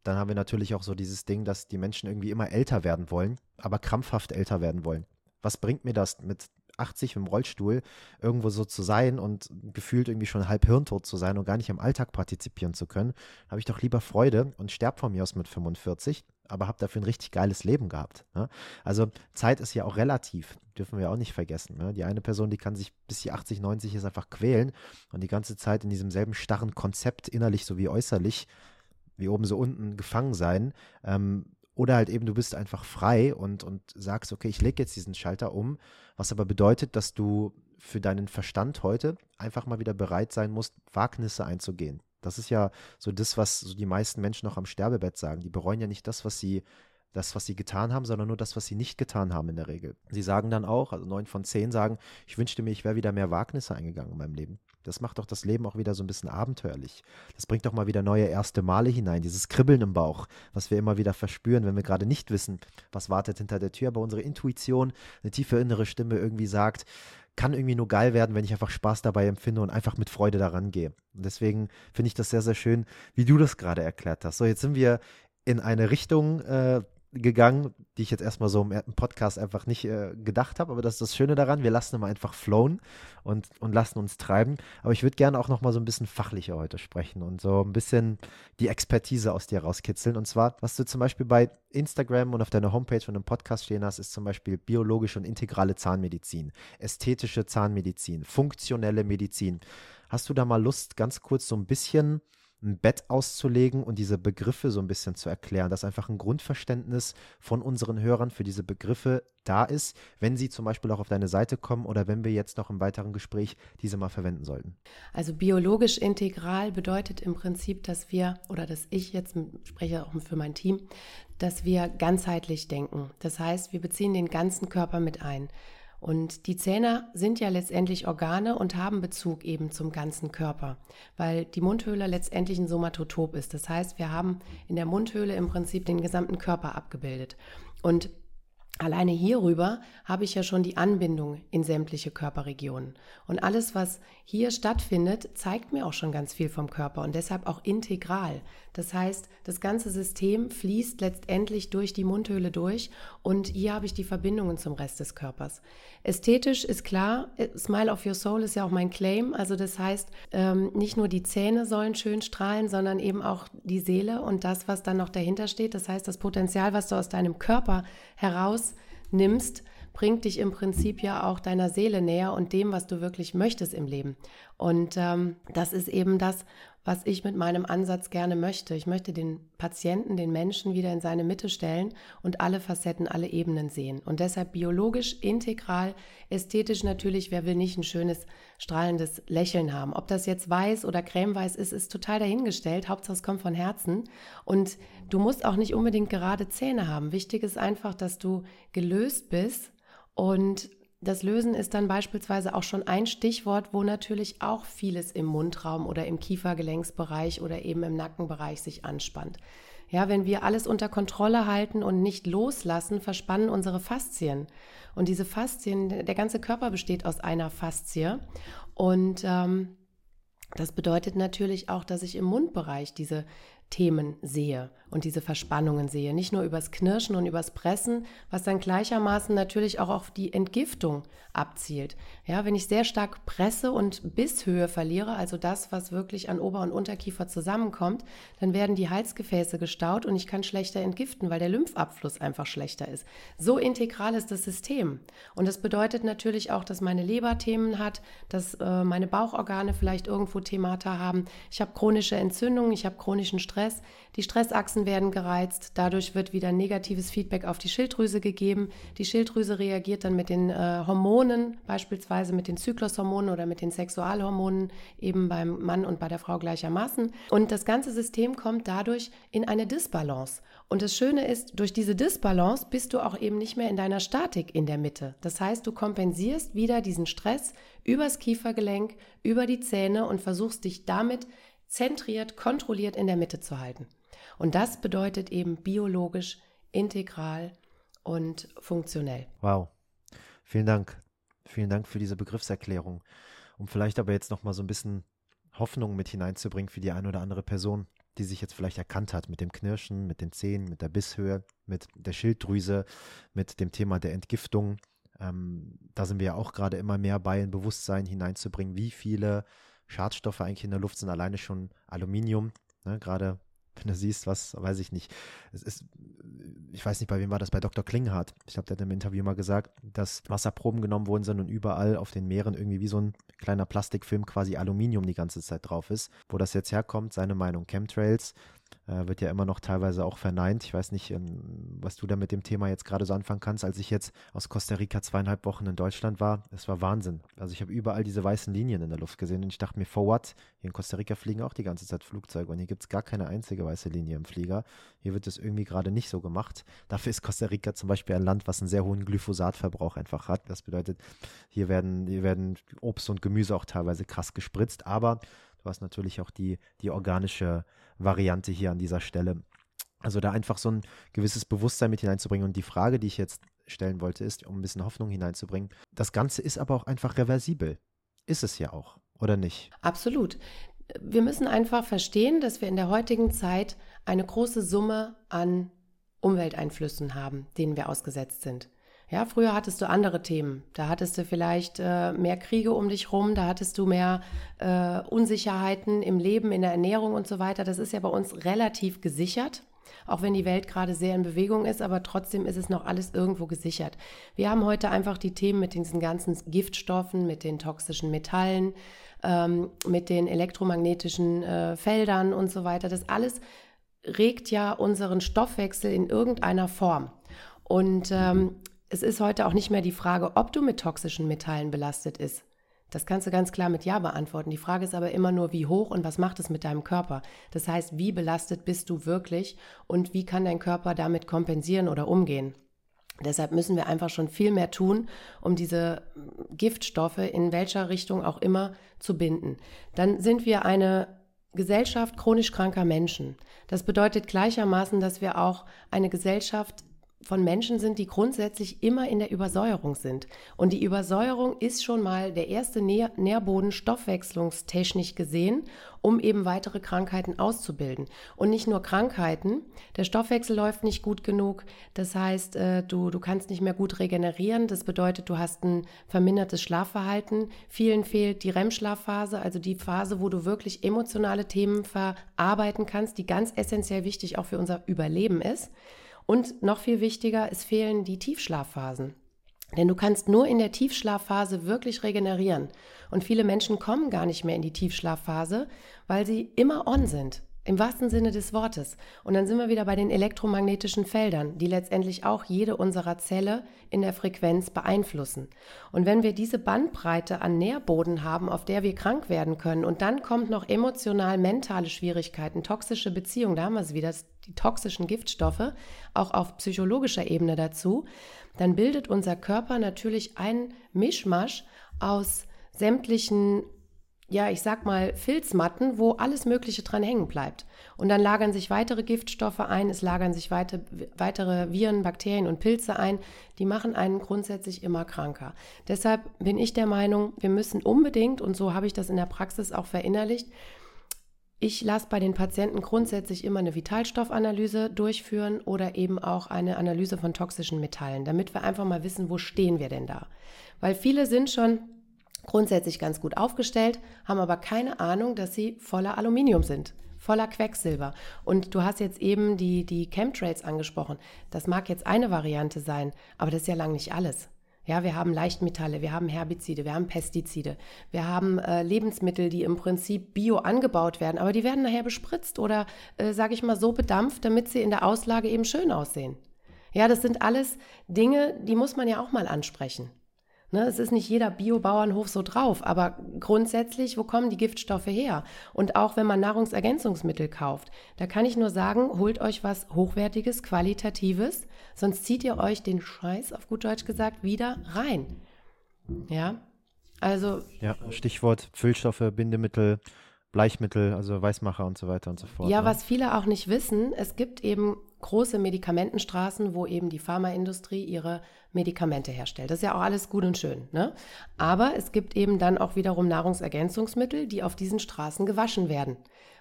Dann haben wir natürlich auch so dieses Ding, dass die Menschen irgendwie immer älter werden wollen, aber krampfhaft älter werden wollen. Was bringt mir das mit 80 im Rollstuhl irgendwo so zu sein und gefühlt irgendwie schon halb hirntot zu sein und gar nicht im Alltag partizipieren zu können, habe ich doch lieber Freude und sterbe von mir aus mit 45, aber habe dafür ein richtig geiles Leben gehabt. Ne? Also Zeit ist ja auch relativ, dürfen wir auch nicht vergessen. Ne? Die eine Person, die kann sich bis sie 80, 90 ist einfach quälen und die ganze Zeit in diesem selben starren Konzept, innerlich sowie äußerlich, wie oben so unten gefangen sein. Ähm, oder halt eben, du bist einfach frei und, und sagst, okay, ich lege jetzt diesen Schalter um, was aber bedeutet, dass du für deinen Verstand heute einfach mal wieder bereit sein musst, Wagnisse einzugehen. Das ist ja so das, was so die meisten Menschen noch am Sterbebett sagen. Die bereuen ja nicht das, was sie das, was sie getan haben, sondern nur das, was sie nicht getan haben in der Regel. Sie sagen dann auch, also neun von zehn sagen, ich wünschte mir, ich wäre wieder mehr Wagnisse eingegangen in meinem Leben. Das macht doch das Leben auch wieder so ein bisschen abenteuerlich. Das bringt doch mal wieder neue erste Male hinein, dieses Kribbeln im Bauch, was wir immer wieder verspüren, wenn wir gerade nicht wissen, was wartet hinter der Tür, aber unsere Intuition, eine tiefe innere Stimme irgendwie sagt, kann irgendwie nur geil werden, wenn ich einfach Spaß dabei empfinde und einfach mit Freude daran gehe. Und deswegen finde ich das sehr, sehr schön, wie du das gerade erklärt hast. So, jetzt sind wir in eine Richtung äh, gegangen, die ich jetzt erstmal so im Podcast einfach nicht äh, gedacht habe. Aber das ist das Schöne daran, wir lassen immer einfach flowen und, und lassen uns treiben. Aber ich würde gerne auch nochmal so ein bisschen fachlicher heute sprechen und so ein bisschen die Expertise aus dir rauskitzeln. Und zwar, was du zum Beispiel bei Instagram und auf deiner Homepage und im Podcast stehen hast, ist zum Beispiel biologische und integrale Zahnmedizin, ästhetische Zahnmedizin, funktionelle Medizin. Hast du da mal Lust, ganz kurz so ein bisschen ein Bett auszulegen und diese Begriffe so ein bisschen zu erklären, dass einfach ein Grundverständnis von unseren Hörern für diese Begriffe da ist, wenn sie zum Beispiel auch auf deine Seite kommen oder wenn wir jetzt noch im weiteren Gespräch diese mal verwenden sollten. Also biologisch integral bedeutet im Prinzip, dass wir oder dass ich jetzt spreche auch für mein Team, dass wir ganzheitlich denken. Das heißt, wir beziehen den ganzen Körper mit ein. Und die Zähne sind ja letztendlich Organe und haben Bezug eben zum ganzen Körper, weil die Mundhöhle letztendlich ein Somatotop ist. Das heißt, wir haben in der Mundhöhle im Prinzip den gesamten Körper abgebildet. Und Alleine hierüber habe ich ja schon die Anbindung in sämtliche Körperregionen. Und alles, was hier stattfindet, zeigt mir auch schon ganz viel vom Körper und deshalb auch integral. Das heißt, das ganze System fließt letztendlich durch die Mundhöhle durch und hier habe ich die Verbindungen zum Rest des Körpers. Ästhetisch ist klar, Smile of Your Soul ist ja auch mein Claim. Also das heißt, ähm, nicht nur die Zähne sollen schön strahlen, sondern eben auch die Seele und das, was dann noch dahinter steht. Das heißt, das Potenzial, was du aus deinem Körper herausnimmst, bringt dich im Prinzip ja auch deiner Seele näher und dem, was du wirklich möchtest im Leben. Und ähm, das ist eben das, was ich mit meinem Ansatz gerne möchte. Ich möchte den Patienten, den Menschen wieder in seine Mitte stellen und alle Facetten, alle Ebenen sehen. Und deshalb biologisch, integral, ästhetisch natürlich, wer will nicht ein schönes, strahlendes Lächeln haben. Ob das jetzt weiß oder cremeweiß ist, ist total dahingestellt. Hauptsache es kommt von Herzen. Und du musst auch nicht unbedingt gerade Zähne haben. Wichtig ist einfach, dass du gelöst bist und das Lösen ist dann beispielsweise auch schon ein Stichwort, wo natürlich auch vieles im Mundraum oder im Kiefergelenksbereich oder eben im Nackenbereich sich anspannt. Ja, wenn wir alles unter Kontrolle halten und nicht loslassen, verspannen unsere Faszien. Und diese Faszien, der ganze Körper besteht aus einer Faszie. Und ähm, das bedeutet natürlich auch, dass ich im Mundbereich diese Themen sehe und diese Verspannungen sehe. Nicht nur übers Knirschen und übers Pressen, was dann gleichermaßen natürlich auch auf die Entgiftung abzielt. Ja, wenn ich sehr stark presse und Bisshöhe verliere, also das, was wirklich an Ober- und Unterkiefer zusammenkommt, dann werden die Halsgefäße gestaut und ich kann schlechter entgiften, weil der Lymphabfluss einfach schlechter ist. So integral ist das System. Und das bedeutet natürlich auch, dass meine Leber Themen hat, dass äh, meine Bauchorgane vielleicht irgendwo Themata haben. Ich habe chronische Entzündungen, ich habe chronischen Stress. Die Stressachsen werden gereizt, dadurch wird wieder negatives Feedback auf die Schilddrüse gegeben. Die Schilddrüse reagiert dann mit den äh, Hormonen, beispielsweise mit den Zyklushormonen oder mit den Sexualhormonen, eben beim Mann und bei der Frau gleichermaßen. Und das ganze System kommt dadurch in eine Disbalance. Und das Schöne ist, durch diese Disbalance bist du auch eben nicht mehr in deiner Statik in der Mitte. Das heißt, du kompensierst wieder diesen Stress übers Kiefergelenk, über die Zähne und versuchst dich damit zentriert, kontrolliert in der Mitte zu halten. Und das bedeutet eben biologisch, integral und funktionell. Wow. Vielen Dank. Vielen Dank für diese Begriffserklärung. Um vielleicht aber jetzt noch mal so ein bisschen Hoffnung mit hineinzubringen für die eine oder andere Person, die sich jetzt vielleicht erkannt hat mit dem Knirschen, mit den Zähnen, mit der Bisshöhe, mit der Schilddrüse, mit dem Thema der Entgiftung. Ähm, da sind wir ja auch gerade immer mehr bei, ein Bewusstsein hineinzubringen, wie viele Schadstoffe eigentlich in der Luft sind, alleine schon Aluminium. Ne, gerade wenn du siehst, was, weiß ich nicht. Es ist, ich weiß nicht, bei wem war das, bei Dr. Klinghardt. Ich habe der im Interview mal gesagt, dass Wasserproben genommen worden sind und überall auf den Meeren irgendwie wie so ein kleiner Plastikfilm quasi Aluminium die ganze Zeit drauf ist. Wo das jetzt herkommt, seine Meinung. Chemtrails wird ja immer noch teilweise auch verneint. Ich weiß nicht, ähm, was du da mit dem Thema jetzt gerade so anfangen kannst. Als ich jetzt aus Costa Rica zweieinhalb Wochen in Deutschland war, es war Wahnsinn. Also ich habe überall diese weißen Linien in der Luft gesehen und ich dachte mir, for what? Hier in Costa Rica fliegen auch die ganze Zeit Flugzeuge und hier gibt es gar keine einzige weiße Linie im Flieger. Hier wird das irgendwie gerade nicht so gemacht. Dafür ist Costa Rica zum Beispiel ein Land, was einen sehr hohen Glyphosatverbrauch einfach hat. Das bedeutet, hier werden, hier werden Obst und Gemüse auch teilweise krass gespritzt, aber hast natürlich auch die, die organische Variante hier an dieser Stelle. Also da einfach so ein gewisses Bewusstsein mit hineinzubringen. Und die Frage, die ich jetzt stellen wollte, ist, um ein bisschen Hoffnung hineinzubringen, das Ganze ist aber auch einfach reversibel. Ist es ja auch, oder nicht? Absolut. Wir müssen einfach verstehen, dass wir in der heutigen Zeit eine große Summe an Umwelteinflüssen haben, denen wir ausgesetzt sind. Ja, früher hattest du andere Themen. Da hattest du vielleicht äh, mehr Kriege um dich rum, da hattest du mehr äh, Unsicherheiten im Leben, in der Ernährung und so weiter. Das ist ja bei uns relativ gesichert. Auch wenn die Welt gerade sehr in Bewegung ist, aber trotzdem ist es noch alles irgendwo gesichert. Wir haben heute einfach die Themen mit diesen ganzen Giftstoffen, mit den toxischen Metallen, ähm, mit den elektromagnetischen äh, Feldern und so weiter. Das alles regt ja unseren Stoffwechsel in irgendeiner Form. Und ähm, es ist heute auch nicht mehr die Frage, ob du mit toxischen Metallen belastet ist. Das kannst du ganz klar mit Ja beantworten. Die Frage ist aber immer nur, wie hoch und was macht es mit deinem Körper? Das heißt, wie belastet bist du wirklich und wie kann dein Körper damit kompensieren oder umgehen? Deshalb müssen wir einfach schon viel mehr tun, um diese Giftstoffe in welcher Richtung auch immer zu binden. Dann sind wir eine Gesellschaft chronisch kranker Menschen. Das bedeutet gleichermaßen, dass wir auch eine Gesellschaft von Menschen sind, die grundsätzlich immer in der Übersäuerung sind. Und die Übersäuerung ist schon mal der erste Nähr Nährboden stoffwechslungstechnisch gesehen, um eben weitere Krankheiten auszubilden. Und nicht nur Krankheiten, der Stoffwechsel läuft nicht gut genug, das heißt, äh, du, du kannst nicht mehr gut regenerieren, das bedeutet, du hast ein vermindertes Schlafverhalten, vielen fehlt die REM-Schlafphase, also die Phase, wo du wirklich emotionale Themen verarbeiten kannst, die ganz essentiell wichtig auch für unser Überleben ist. Und noch viel wichtiger, es fehlen die Tiefschlafphasen. Denn du kannst nur in der Tiefschlafphase wirklich regenerieren. Und viele Menschen kommen gar nicht mehr in die Tiefschlafphase, weil sie immer on sind. Im wahrsten Sinne des Wortes. Und dann sind wir wieder bei den elektromagnetischen Feldern, die letztendlich auch jede unserer Zelle in der Frequenz beeinflussen. Und wenn wir diese Bandbreite an Nährboden haben, auf der wir krank werden können, und dann kommt noch emotional mentale Schwierigkeiten, toxische Beziehungen, da haben wir es wieder, die toxischen Giftstoffe, auch auf psychologischer Ebene dazu, dann bildet unser Körper natürlich ein Mischmasch aus sämtlichen ja, ich sag mal, Filzmatten, wo alles Mögliche dran hängen bleibt. Und dann lagern sich weitere Giftstoffe ein, es lagern sich weite, weitere Viren, Bakterien und Pilze ein, die machen einen grundsätzlich immer kranker. Deshalb bin ich der Meinung, wir müssen unbedingt, und so habe ich das in der Praxis auch verinnerlicht, ich lasse bei den Patienten grundsätzlich immer eine Vitalstoffanalyse durchführen oder eben auch eine Analyse von toxischen Metallen, damit wir einfach mal wissen, wo stehen wir denn da. Weil viele sind schon grundsätzlich ganz gut aufgestellt, haben aber keine Ahnung, dass sie voller Aluminium sind, voller Quecksilber. Und du hast jetzt eben die, die Chemtrails angesprochen. Das mag jetzt eine Variante sein, aber das ist ja lang nicht alles. Ja, wir haben Leichtmetalle, wir haben Herbizide, wir haben Pestizide, wir haben äh, Lebensmittel, die im Prinzip bio angebaut werden, aber die werden nachher bespritzt oder, äh, sage ich mal, so bedampft, damit sie in der Auslage eben schön aussehen. Ja, das sind alles Dinge, die muss man ja auch mal ansprechen. Ne, es ist nicht jeder Biobauernhof so drauf, aber grundsätzlich, wo kommen die Giftstoffe her? Und auch wenn man Nahrungsergänzungsmittel kauft, da kann ich nur sagen, holt euch was Hochwertiges, Qualitatives, sonst zieht ihr euch den Scheiß, auf gut Deutsch gesagt, wieder rein. Ja, also. Ja, Stichwort Füllstoffe, Bindemittel, Bleichmittel, also Weißmacher und so weiter und so fort. Ja, ne? was viele auch nicht wissen, es gibt eben große Medikamentenstraßen, wo eben die Pharmaindustrie ihre Medikamente herstellt. Das ist ja auch alles gut und schön. Ne? Aber es gibt eben dann auch wiederum Nahrungsergänzungsmittel, die auf diesen Straßen gewaschen werden.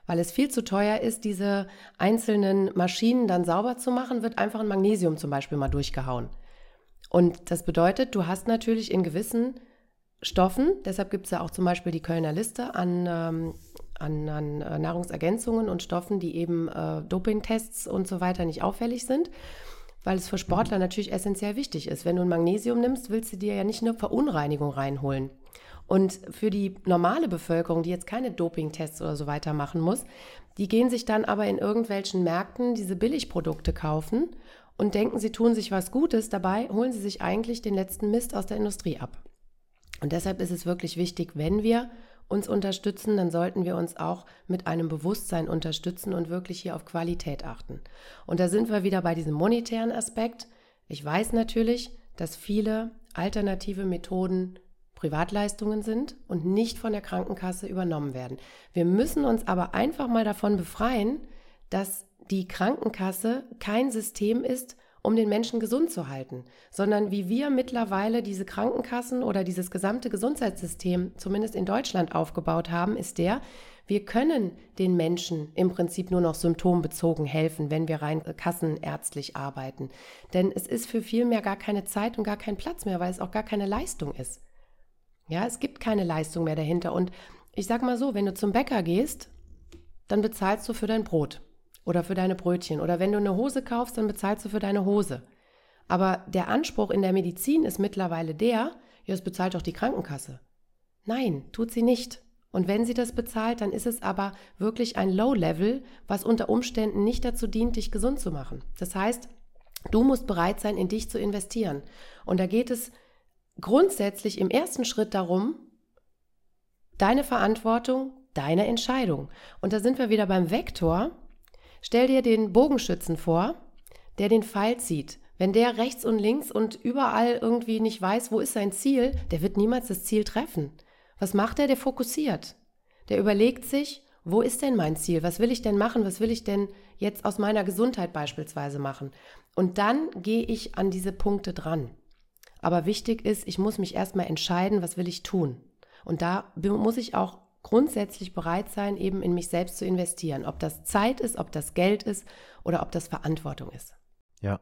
Weil es viel zu teuer ist, diese einzelnen Maschinen dann sauber zu machen, wird einfach ein Magnesium zum Beispiel mal durchgehauen. Und das bedeutet, du hast natürlich in gewissen Stoffen, deshalb gibt es ja auch zum Beispiel die Kölner Liste an ähm, an, an äh, Nahrungsergänzungen und Stoffen, die eben äh, Dopingtests und so weiter nicht auffällig sind, weil es für Sportler natürlich essentiell wichtig ist. Wenn du ein Magnesium nimmst, willst du dir ja nicht nur Verunreinigung reinholen. Und für die normale Bevölkerung, die jetzt keine Dopingtests oder so weiter machen muss, die gehen sich dann aber in irgendwelchen Märkten diese Billigprodukte kaufen und denken, sie tun sich was Gutes. Dabei holen sie sich eigentlich den letzten Mist aus der Industrie ab. Und deshalb ist es wirklich wichtig, wenn wir uns unterstützen, dann sollten wir uns auch mit einem Bewusstsein unterstützen und wirklich hier auf Qualität achten. Und da sind wir wieder bei diesem monetären Aspekt. Ich weiß natürlich, dass viele alternative Methoden Privatleistungen sind und nicht von der Krankenkasse übernommen werden. Wir müssen uns aber einfach mal davon befreien, dass die Krankenkasse kein System ist, um den Menschen gesund zu halten, sondern wie wir mittlerweile diese Krankenkassen oder dieses gesamte Gesundheitssystem, zumindest in Deutschland, aufgebaut haben, ist der, wir können den Menschen im Prinzip nur noch symptombezogen helfen, wenn wir rein kassenärztlich arbeiten. Denn es ist für viel mehr gar keine Zeit und gar kein Platz mehr, weil es auch gar keine Leistung ist. Ja, es gibt keine Leistung mehr dahinter. Und ich sag mal so, wenn du zum Bäcker gehst, dann bezahlst du für dein Brot oder für deine Brötchen. Oder wenn du eine Hose kaufst, dann bezahlst du für deine Hose. Aber der Anspruch in der Medizin ist mittlerweile der, ja, es bezahlt doch die Krankenkasse. Nein, tut sie nicht. Und wenn sie das bezahlt, dann ist es aber wirklich ein Low-Level, was unter Umständen nicht dazu dient, dich gesund zu machen. Das heißt, du musst bereit sein, in dich zu investieren. Und da geht es grundsätzlich im ersten Schritt darum, deine Verantwortung, deine Entscheidung. Und da sind wir wieder beim Vektor. Stell dir den Bogenschützen vor, der den Pfeil zieht. Wenn der rechts und links und überall irgendwie nicht weiß, wo ist sein Ziel, der wird niemals das Ziel treffen. Was macht er? Der fokussiert. Der überlegt sich, Wo ist denn mein Ziel? Was will ich denn machen? Was will ich denn jetzt aus meiner Gesundheit beispielsweise machen? Und dann gehe ich an diese Punkte dran. Aber wichtig ist, ich muss mich erstmal entscheiden, was will ich tun. Und da muss ich auch grundsätzlich bereit sein, eben in mich selbst zu investieren. Ob das Zeit ist, ob das Geld ist oder ob das Verantwortung ist. Ja.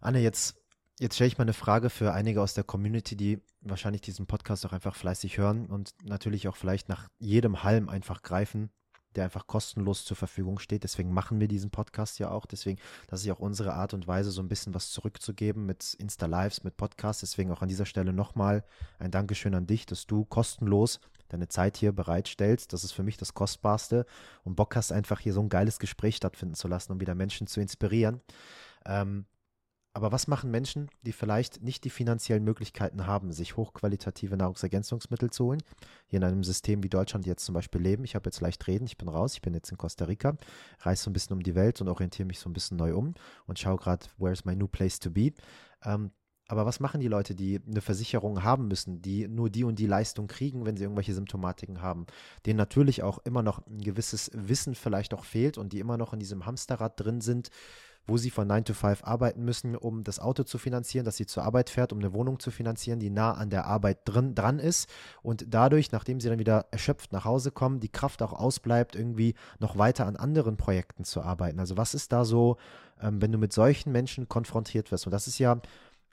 Anne, jetzt, jetzt stelle ich mal eine Frage für einige aus der Community, die wahrscheinlich diesen Podcast auch einfach fleißig hören und natürlich auch vielleicht nach jedem Halm einfach greifen, der einfach kostenlos zur Verfügung steht. Deswegen machen wir diesen Podcast ja auch. Deswegen, das ist ja auch unsere Art und Weise, so ein bisschen was zurückzugeben mit Insta-Lives, mit Podcasts. Deswegen auch an dieser Stelle nochmal ein Dankeschön an dich, dass du kostenlos deine Zeit hier bereitstellst. Das ist für mich das Kostbarste und Bock hast, einfach hier so ein geiles Gespräch stattfinden zu lassen, um wieder Menschen zu inspirieren. Ähm, aber was machen Menschen, die vielleicht nicht die finanziellen Möglichkeiten haben, sich hochqualitative Nahrungsergänzungsmittel zu holen, hier in einem System wie Deutschland jetzt zum Beispiel leben? Ich habe jetzt leicht reden, ich bin raus, ich bin jetzt in Costa Rica, reise so ein bisschen um die Welt und orientiere mich so ein bisschen neu um und schaue gerade, where's my new place to be? Ähm, aber was machen die Leute, die eine Versicherung haben müssen, die nur die und die Leistung kriegen, wenn sie irgendwelche Symptomatiken haben, denen natürlich auch immer noch ein gewisses Wissen vielleicht auch fehlt und die immer noch in diesem Hamsterrad drin sind, wo sie von 9 to 5 arbeiten müssen, um das Auto zu finanzieren, dass sie zur Arbeit fährt, um eine Wohnung zu finanzieren, die nah an der Arbeit drin, dran ist und dadurch, nachdem sie dann wieder erschöpft nach Hause kommen, die Kraft auch ausbleibt, irgendwie noch weiter an anderen Projekten zu arbeiten. Also was ist da so, ähm, wenn du mit solchen Menschen konfrontiert wirst? Und das ist ja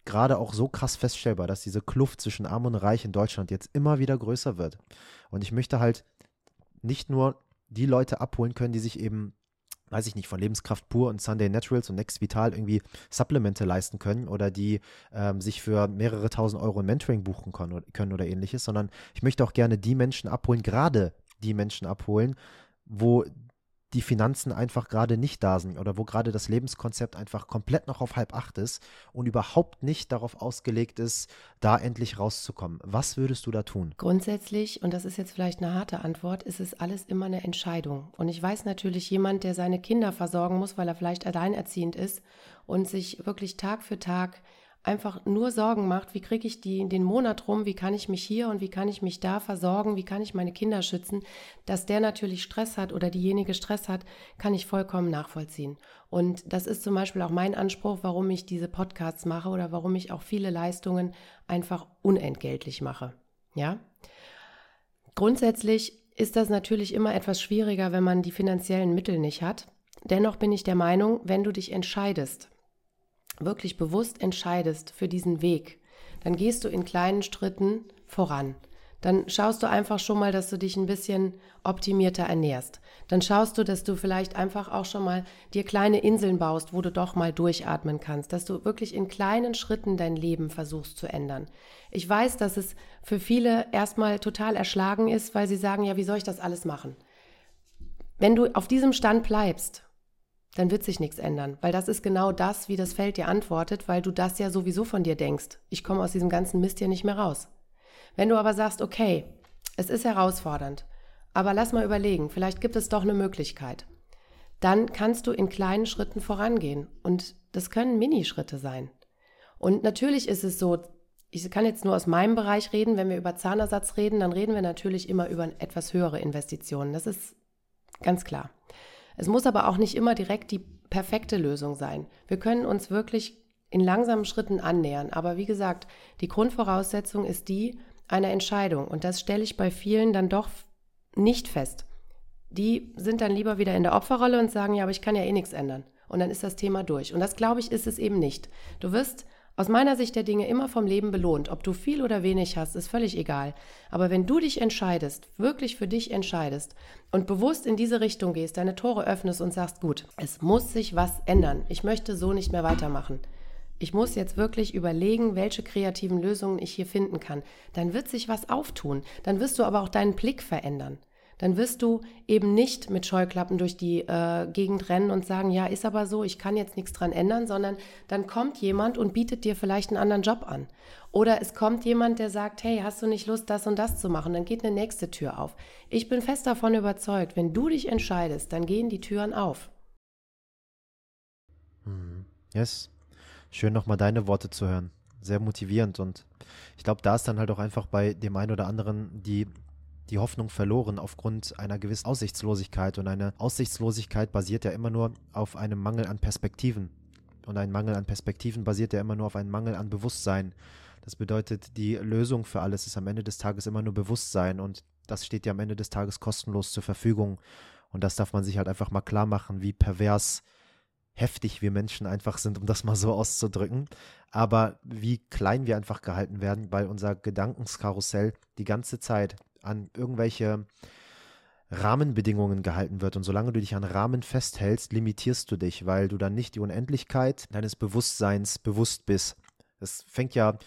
gerade auch so krass feststellbar, dass diese Kluft zwischen Arm und Reich in Deutschland jetzt immer wieder größer wird. Und ich möchte halt nicht nur die Leute abholen können, die sich eben, weiß ich nicht, von Lebenskraft pur und Sunday Naturals und Next Vital irgendwie Supplemente leisten können oder die ähm, sich für mehrere tausend Euro ein Mentoring buchen können, können oder ähnliches, sondern ich möchte auch gerne die Menschen abholen, gerade die Menschen abholen, wo die Finanzen einfach gerade nicht da sind oder wo gerade das Lebenskonzept einfach komplett noch auf halb acht ist und überhaupt nicht darauf ausgelegt ist, da endlich rauszukommen. Was würdest du da tun? Grundsätzlich, und das ist jetzt vielleicht eine harte Antwort, ist es alles immer eine Entscheidung. Und ich weiß natürlich, jemand, der seine Kinder versorgen muss, weil er vielleicht alleinerziehend ist und sich wirklich Tag für Tag einfach nur Sorgen macht, wie kriege ich die, den Monat rum, wie kann ich mich hier und wie kann ich mich da versorgen, wie kann ich meine Kinder schützen, dass der natürlich Stress hat oder diejenige Stress hat, kann ich vollkommen nachvollziehen. Und das ist zum Beispiel auch mein Anspruch, warum ich diese Podcasts mache oder warum ich auch viele Leistungen einfach unentgeltlich mache. Ja? Grundsätzlich ist das natürlich immer etwas schwieriger, wenn man die finanziellen Mittel nicht hat. Dennoch bin ich der Meinung, wenn du dich entscheidest, wirklich bewusst entscheidest für diesen Weg, dann gehst du in kleinen Schritten voran. Dann schaust du einfach schon mal, dass du dich ein bisschen optimierter ernährst. Dann schaust du, dass du vielleicht einfach auch schon mal dir kleine Inseln baust, wo du doch mal durchatmen kannst, dass du wirklich in kleinen Schritten dein Leben versuchst zu ändern. Ich weiß, dass es für viele erstmal total erschlagen ist, weil sie sagen, ja, wie soll ich das alles machen? Wenn du auf diesem Stand bleibst dann wird sich nichts ändern, weil das ist genau das, wie das Feld dir antwortet, weil du das ja sowieso von dir denkst. Ich komme aus diesem ganzen Mist hier nicht mehr raus. Wenn du aber sagst, okay, es ist herausfordernd, aber lass mal überlegen, vielleicht gibt es doch eine Möglichkeit, dann kannst du in kleinen Schritten vorangehen und das können Minischritte sein. Und natürlich ist es so, ich kann jetzt nur aus meinem Bereich reden, wenn wir über Zahnersatz reden, dann reden wir natürlich immer über etwas höhere Investitionen. Das ist ganz klar. Es muss aber auch nicht immer direkt die perfekte Lösung sein. Wir können uns wirklich in langsamen Schritten annähern. Aber wie gesagt, die Grundvoraussetzung ist die einer Entscheidung. Und das stelle ich bei vielen dann doch nicht fest. Die sind dann lieber wieder in der Opferrolle und sagen, ja, aber ich kann ja eh nichts ändern. Und dann ist das Thema durch. Und das, glaube ich, ist es eben nicht. Du wirst aus meiner Sicht der Dinge immer vom Leben belohnt. Ob du viel oder wenig hast, ist völlig egal. Aber wenn du dich entscheidest, wirklich für dich entscheidest und bewusst in diese Richtung gehst, deine Tore öffnest und sagst, gut, es muss sich was ändern. Ich möchte so nicht mehr weitermachen. Ich muss jetzt wirklich überlegen, welche kreativen Lösungen ich hier finden kann. Dann wird sich was auftun. Dann wirst du aber auch deinen Blick verändern dann wirst du eben nicht mit Scheuklappen durch die äh, Gegend rennen und sagen, ja, ist aber so, ich kann jetzt nichts dran ändern, sondern dann kommt jemand und bietet dir vielleicht einen anderen Job an. Oder es kommt jemand, der sagt, hey, hast du nicht Lust, das und das zu machen? Dann geht eine nächste Tür auf. Ich bin fest davon überzeugt, wenn du dich entscheidest, dann gehen die Türen auf. Mhm. Yes. Schön nochmal deine Worte zu hören. Sehr motivierend und ich glaube, da ist dann halt auch einfach bei dem einen oder anderen die die Hoffnung verloren aufgrund einer gewissen Aussichtslosigkeit. Und eine Aussichtslosigkeit basiert ja immer nur auf einem Mangel an Perspektiven. Und ein Mangel an Perspektiven basiert ja immer nur auf einem Mangel an Bewusstsein. Das bedeutet, die Lösung für alles ist am Ende des Tages immer nur Bewusstsein. Und das steht ja am Ende des Tages kostenlos zur Verfügung. Und das darf man sich halt einfach mal klar machen, wie pervers heftig wir Menschen einfach sind, um das mal so auszudrücken, aber wie klein wir einfach gehalten werden, weil unser Gedankenskarussell die ganze Zeit an irgendwelche Rahmenbedingungen gehalten wird. Und solange du dich an Rahmen festhältst, limitierst du dich, weil du dann nicht die Unendlichkeit deines Bewusstseins bewusst bist. Es fängt ja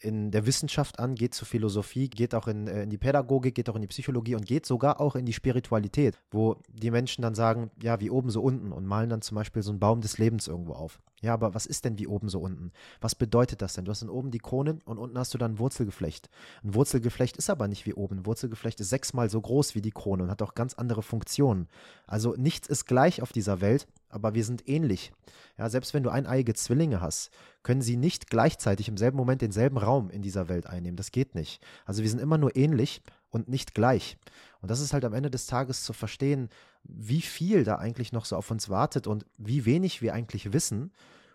in der Wissenschaft an, geht zur Philosophie, geht auch in, äh, in, die Pädagogik, geht auch in die Psychologie und geht sogar auch in die Spiritualität, wo die Menschen dann sagen, ja, wie oben so unten und malen dann zum Beispiel so einen Baum des Lebens irgendwo auf. Ja, aber was ist denn wie oben so unten? Was bedeutet das denn? Du hast dann oben die Krone und unten hast du dann ein Wurzelgeflecht. Ein Wurzelgeflecht ist aber nicht wie oben. Ein Wurzelgeflecht ist sechsmal so groß wie die Krone und hat auch ganz andere Funktionen. Also nichts ist gleich auf dieser Welt, aber wir sind ähnlich. Ja, selbst wenn du eineiige Zwillinge hast, können sie nicht gleichzeitig im selben Moment denselben Raum in dieser Welt einnehmen. Das geht nicht. Also wir sind immer nur ähnlich und nicht gleich. Und das ist halt am Ende des Tages zu verstehen, wie viel da eigentlich noch so auf uns wartet und wie wenig wir eigentlich wissen.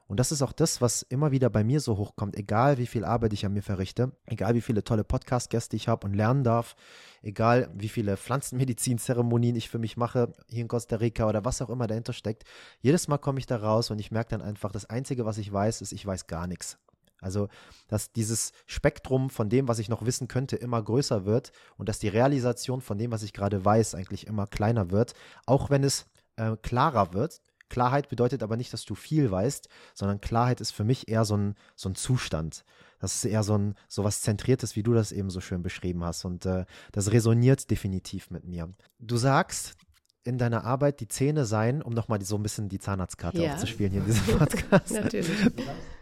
Und das ist auch das, was immer wieder bei mir so hochkommt, egal wie viel Arbeit ich an mir verrichte, egal wie viele tolle Podcast-Gäste ich habe und lernen darf, egal wie viele Pflanzenmedizin-Zeremonien ich für mich mache, hier in Costa Rica oder was auch immer dahinter steckt. Jedes Mal komme ich da raus und ich merke dann einfach, das Einzige, was ich weiß, ist, ich weiß gar nichts. Also, dass dieses Spektrum von dem, was ich noch wissen könnte, immer größer wird und dass die Realisation von dem, was ich gerade weiß, eigentlich immer kleiner wird, auch wenn es äh, klarer wird. Klarheit bedeutet aber nicht, dass du viel weißt, sondern Klarheit ist für mich eher so ein, so ein Zustand. Das ist eher so ein so was Zentriertes, wie du das eben so schön beschrieben hast. Und äh, das resoniert definitiv mit mir. Du sagst, in deiner Arbeit die Zähne seien, um nochmal so ein bisschen die Zahnarztkarte ja. aufzuspielen hier in [LAUGHS] diesem Podcast. Natürlich.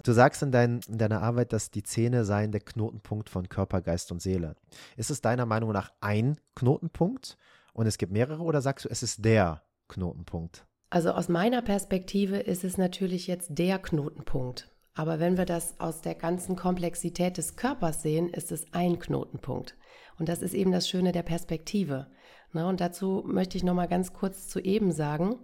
Du sagst in, dein, in deiner Arbeit, dass die Zähne seien der Knotenpunkt von Körper, Geist und Seele. Ist es deiner Meinung nach ein Knotenpunkt und es gibt mehrere oder sagst du, es ist der Knotenpunkt? Also aus meiner Perspektive ist es natürlich jetzt der Knotenpunkt. Aber wenn wir das aus der ganzen Komplexität des Körpers sehen, ist es ein Knotenpunkt. Und das ist eben das Schöne der Perspektive. Na, und dazu möchte ich noch mal ganz kurz zu eben sagen,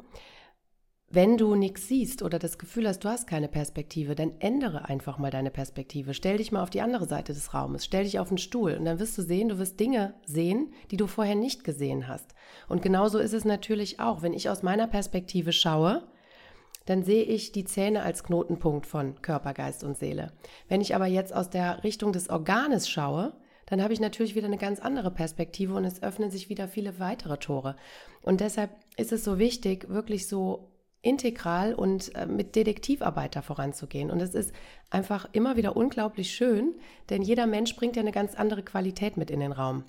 wenn du nichts siehst oder das Gefühl hast, du hast keine Perspektive, dann ändere einfach mal deine Perspektive. Stell dich mal auf die andere Seite des Raumes, stell dich auf einen Stuhl und dann wirst du sehen, du wirst Dinge sehen, die du vorher nicht gesehen hast. Und genauso ist es natürlich auch, wenn ich aus meiner Perspektive schaue, dann sehe ich die Zähne als Knotenpunkt von Körper, Geist und Seele. Wenn ich aber jetzt aus der Richtung des Organes schaue, dann habe ich natürlich wieder eine ganz andere Perspektive und es öffnen sich wieder viele weitere Tore. Und deshalb ist es so wichtig, wirklich so integral und äh, mit Detektivarbeit da voranzugehen. Und es ist einfach immer wieder unglaublich schön, denn jeder Mensch bringt ja eine ganz andere Qualität mit in den Raum.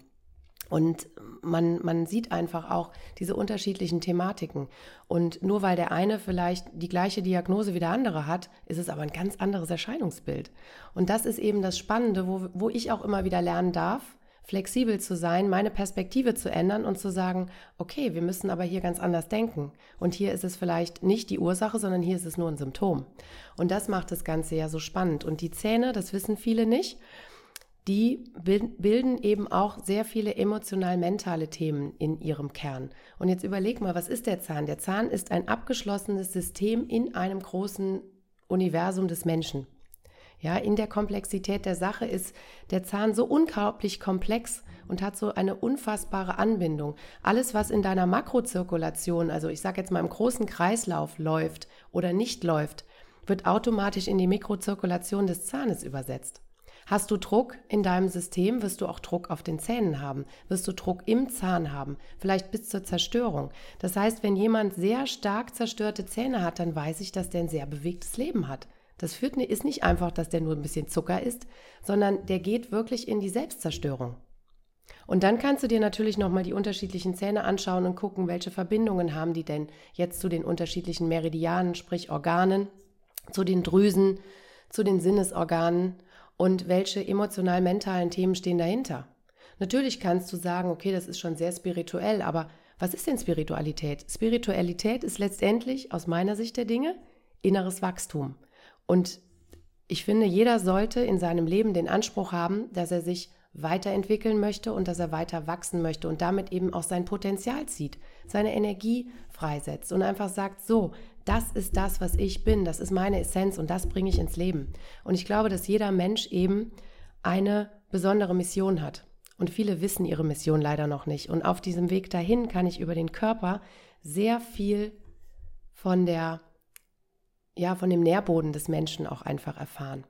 Und man, man sieht einfach auch diese unterschiedlichen Thematiken. Und nur weil der eine vielleicht die gleiche Diagnose wie der andere hat, ist es aber ein ganz anderes Erscheinungsbild. Und das ist eben das Spannende, wo, wo ich auch immer wieder lernen darf, flexibel zu sein, meine Perspektive zu ändern und zu sagen, okay, wir müssen aber hier ganz anders denken. Und hier ist es vielleicht nicht die Ursache, sondern hier ist es nur ein Symptom. Und das macht das Ganze ja so spannend. Und die Zähne, das wissen viele nicht die bilden eben auch sehr viele emotional-mentale Themen in ihrem Kern. Und jetzt überleg mal, was ist der Zahn? Der Zahn ist ein abgeschlossenes System in einem großen Universum des Menschen. Ja, in der Komplexität der Sache ist der Zahn so unglaublich komplex und hat so eine unfassbare Anbindung. Alles, was in deiner Makrozirkulation, also ich sage jetzt mal im großen Kreislauf läuft oder nicht läuft, wird automatisch in die Mikrozirkulation des Zahnes übersetzt. Hast du Druck in deinem System, wirst du auch Druck auf den Zähnen haben, wirst du Druck im Zahn haben, vielleicht bis zur Zerstörung. Das heißt, wenn jemand sehr stark zerstörte Zähne hat, dann weiß ich, dass der ein sehr bewegtes Leben hat. Das führt, ist nicht einfach, dass der nur ein bisschen Zucker isst, sondern der geht wirklich in die Selbstzerstörung. Und dann kannst du dir natürlich nochmal die unterschiedlichen Zähne anschauen und gucken, welche Verbindungen haben die denn jetzt zu den unterschiedlichen Meridianen, sprich Organen, zu den Drüsen, zu den Sinnesorganen und welche emotional-mentalen Themen stehen dahinter. Natürlich kannst du sagen, okay, das ist schon sehr spirituell, aber was ist denn Spiritualität? Spiritualität ist letztendlich aus meiner Sicht der Dinge inneres Wachstum. Und ich finde, jeder sollte in seinem Leben den Anspruch haben, dass er sich weiterentwickeln möchte und dass er weiter wachsen möchte und damit eben auch sein Potenzial zieht, seine Energie freisetzt und einfach sagt, so, das ist das, was ich bin, das ist meine Essenz und das bringe ich ins Leben. Und ich glaube, dass jeder Mensch eben eine besondere Mission hat. Und viele wissen ihre Mission leider noch nicht. Und auf diesem Weg dahin kann ich über den Körper sehr viel von der, ja, von dem Nährboden des Menschen auch einfach erfahren.